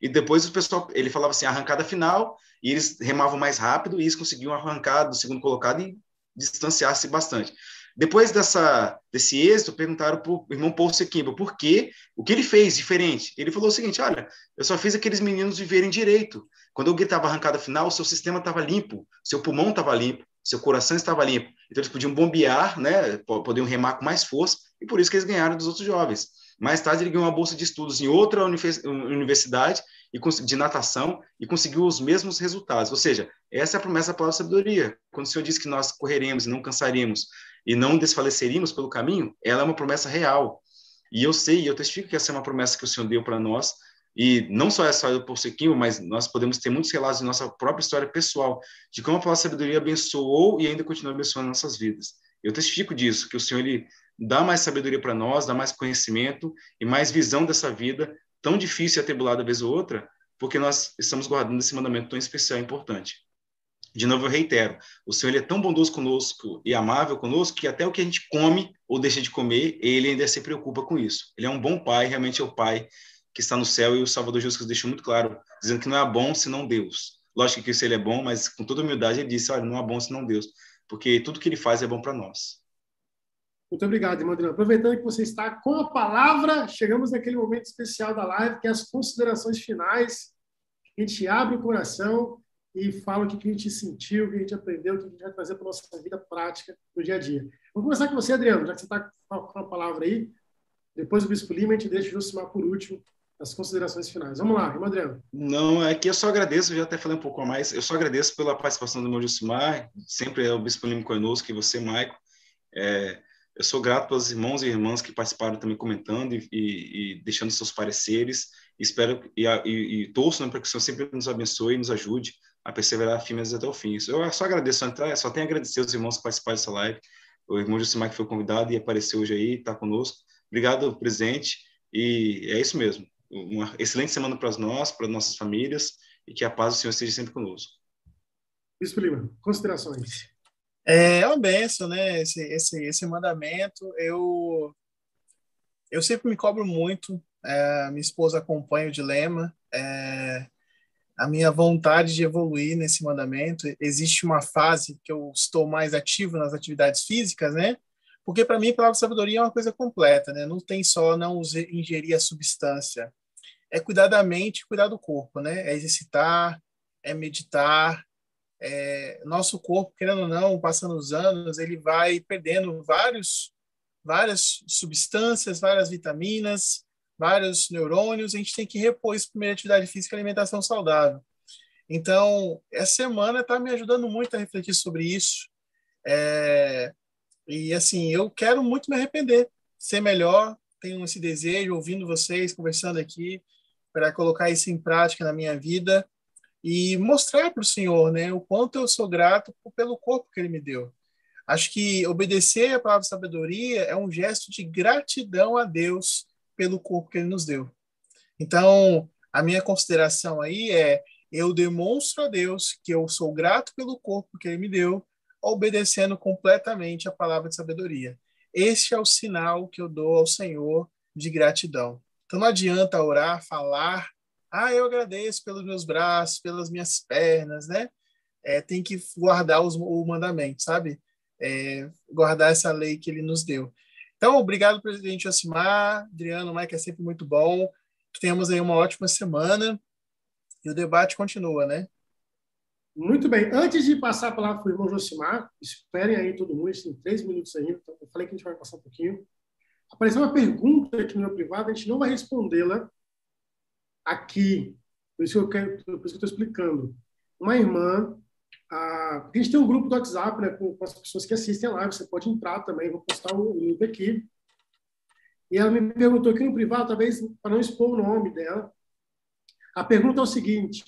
E depois o pessoal, ele falava assim, arrancada final, e eles remavam mais rápido e eles conseguiam arrancar do segundo colocado e distanciar-se bastante. Depois dessa, desse êxito, perguntaram para o irmão Paul Sequimba por quê, o que ele fez diferente. Ele falou o seguinte: olha, eu só fiz aqueles meninos viverem direito. Quando eu gritava arrancada final, seu sistema estava limpo, seu pulmão estava limpo, seu coração estava limpo. Então eles podiam bombear, né, podiam remar com mais força, e por isso que eles ganharam dos outros jovens. Mais tarde ele ganhou uma bolsa de estudos em outra universidade e de natação e conseguiu os mesmos resultados. Ou seja, essa é a promessa da palavra sabedoria. Quando o Senhor diz que nós correremos e não cansaremos e não desfaleceríamos pelo caminho, ela é uma promessa real. E eu sei, eu testifico que essa é uma promessa que o Senhor deu para nós, e não só essa do Porcequinho, mas nós podemos ter muitos relatos de nossa própria história pessoal, de como a palavra sabedoria abençoou e ainda continua abençoando nossas vidas. Eu testifico disso, que o Senhor ele dá mais sabedoria para nós, dá mais conhecimento e mais visão dessa vida tão difícil e atribulada vez ou outra, porque nós estamos guardando esse mandamento tão especial e importante. De novo, eu reitero, o Senhor é tão bondoso conosco e amável conosco que até o que a gente come ou deixa de comer, ele ainda se preocupa com isso. Ele é um bom pai, realmente é o pai que está no céu e o Salvador Jesus deixou muito claro, dizendo que não é bom senão Deus. Lógico que isso ele é bom, mas com toda humildade ele disse, olha, não é bom senão Deus, porque tudo que ele faz é bom para nós. Muito obrigado, Adriano. Aproveitando que você está com a palavra, chegamos naquele momento especial da live, que é as considerações finais. A gente abre o coração e fala o que a gente sentiu, o que a gente aprendeu, o que a gente vai trazer para a nossa vida prática no dia a dia. Vou começar com você, Adriano, já que você está com a palavra aí. Depois o Bispo Lima, a gente deixa o Josimar por último, as considerações finais. Vamos lá, irmão Adriano. Não, é que eu só agradeço, já até falei um pouco mais, eu só agradeço pela participação do irmão Josimar, sempre é o Bispo Lima conosco, e você, Maico. É, eu sou grato pelos irmãos e irmãs que participaram também comentando e, e, e deixando seus pareceres. Espero e, e torço né, para que o Senhor sempre nos abençoe e nos ajude a perseverar firmes até o fim. Eu só agradeço, só tenho a agradecer aos irmãos que participaram dessa live. O irmão Josimar que foi convidado e apareceu hoje aí, está conosco. Obrigado, presente. E é isso mesmo. Uma excelente semana para nós, para nossas famílias e que a paz do Senhor esteja sempre conosco. Bispo Lima, considerações. É, uma benção, né? Esse, esse, esse mandamento. Eu, eu sempre me cobro muito. É, minha esposa acompanha o dilema. É, a minha vontade de evoluir nesse mandamento. Existe uma fase que eu estou mais ativo nas atividades físicas, né? Porque para mim, a palavra sabedoria é uma coisa completa, né? Não tem só não ingerir a substância. É cuidar da mente, cuidar do corpo, né? É exercitar, é meditar, é, nosso corpo, querendo ou não, passando os anos, ele vai perdendo vários, várias substâncias, várias vitaminas, vários neurônios. A gente tem que repor isso primeiro atividade física e alimentação saudável. Então, essa semana está me ajudando muito a refletir sobre isso. É, e assim, eu quero muito me arrepender, ser melhor. Tenho esse desejo, ouvindo vocês, conversando aqui, para colocar isso em prática na minha vida e mostrar para o Senhor né, o quanto eu sou grato pelo corpo que Ele me deu. Acho que obedecer a palavra sabedoria é um gesto de gratidão a Deus pelo corpo que Ele nos deu. Então, a minha consideração aí é: eu demonstro a Deus que eu sou grato pelo corpo que Ele me deu, obedecendo completamente a palavra de sabedoria. Este é o sinal que eu dou ao Senhor de gratidão. Então, não adianta orar, falar ah, eu agradeço pelos meus braços, pelas minhas pernas, né? É, tem que guardar os, o mandamento, sabe? É, guardar essa lei que ele nos deu. Então, obrigado, presidente Osimar, Adriano, Mike, é sempre muito bom. Que tenhamos aí uma ótima semana e o debate continua, né? Muito bem. Antes de passar a palavra para o irmão Josimar, esperem aí todo mundo, tem três minutos ainda, então eu falei que a gente vai passar um pouquinho. Apareceu uma pergunta aqui no meu privado, a gente não vai respondê-la, aqui, por isso que eu quero, por isso que eu estou explicando. Uma irmã, a, a gente tem um grupo do WhatsApp, né, com, com as pessoas que assistem live, você pode entrar também, vou postar o link aqui. E ela me perguntou aqui no privado, talvez para não expor o nome dela. A pergunta é o seguinte: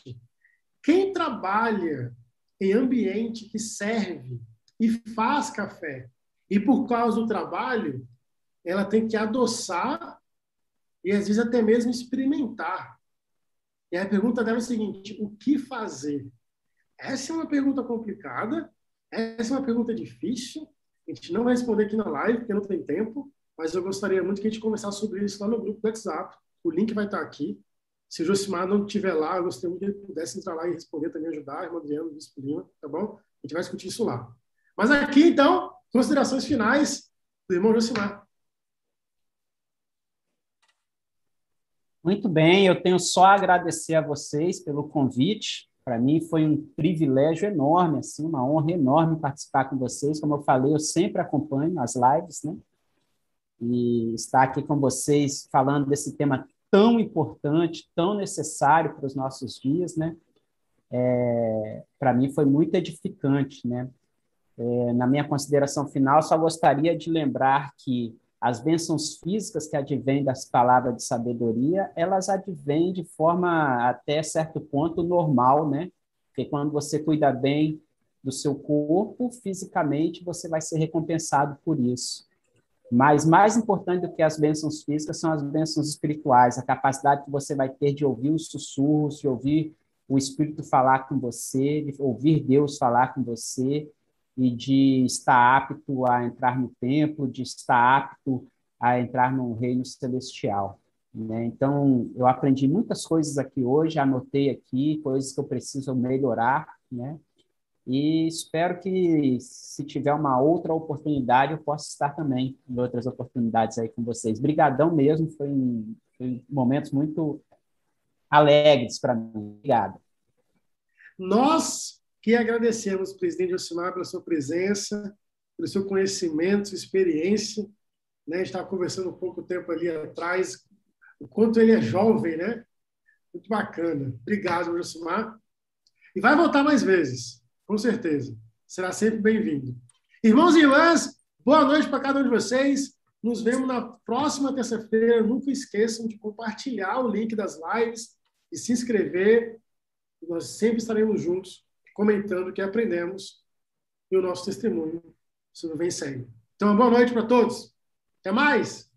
quem trabalha em ambiente que serve e faz café e por causa do trabalho ela tem que adoçar e às vezes até mesmo experimentar e a pergunta dela é a seguinte: o que fazer? Essa é uma pergunta complicada, essa é uma pergunta difícil. A gente não vai responder aqui na live, porque não tem tempo, mas eu gostaria muito que a gente conversasse sobre isso lá no grupo do WhatsApp. O link vai estar aqui. Se o Josimar não estiver lá, eu gostaria muito que ele pudesse entrar lá e responder também, ajudar, a irmã Adriana, o Lima, tá bom? A gente vai discutir isso lá. Mas aqui, então, considerações finais do irmão Josimar. Muito bem, eu tenho só a agradecer a vocês pelo convite. Para mim foi um privilégio enorme, assim, uma honra enorme participar com vocês. Como eu falei, eu sempre acompanho as lives, né? E estar aqui com vocês falando desse tema tão importante, tão necessário para os nossos dias, né? É, para mim foi muito edificante, né? É, na minha consideração final, só gostaria de lembrar que as bênçãos físicas que advêm das palavras de sabedoria, elas advêm de forma até certo ponto normal, né? Porque quando você cuida bem do seu corpo, fisicamente você vai ser recompensado por isso. Mas mais importante do que as bênçãos físicas são as bênçãos espirituais, a capacidade que você vai ter de ouvir os sussurros, de ouvir o Espírito falar com você, de ouvir Deus falar com você, e de estar apto a entrar no templo, de estar apto a entrar no reino celestial. Né? Então, eu aprendi muitas coisas aqui hoje, anotei aqui coisas que eu preciso melhorar, né? E espero que, se tiver uma outra oportunidade, eu possa estar também em outras oportunidades aí com vocês. Brigadão mesmo, foi, foi momentos muito alegres para mim. Obrigado. Nós que agradecemos, presidente Josimar, pela sua presença, pelo seu conhecimento, sua experiência. Né? A gente estava conversando um pouco tempo ali atrás, o quanto ele é jovem, né? Muito bacana. Obrigado, Josimar. E vai voltar mais vezes, com certeza. Será sempre bem-vindo. Irmãos e irmãs, boa noite para cada um de vocês. Nos vemos na próxima terça-feira. Nunca esqueçam de compartilhar o link das lives e se inscrever. Nós sempre estaremos juntos comentando o que aprendemos e o nosso testemunho sobre o Segue. Então, boa noite para todos. Até mais!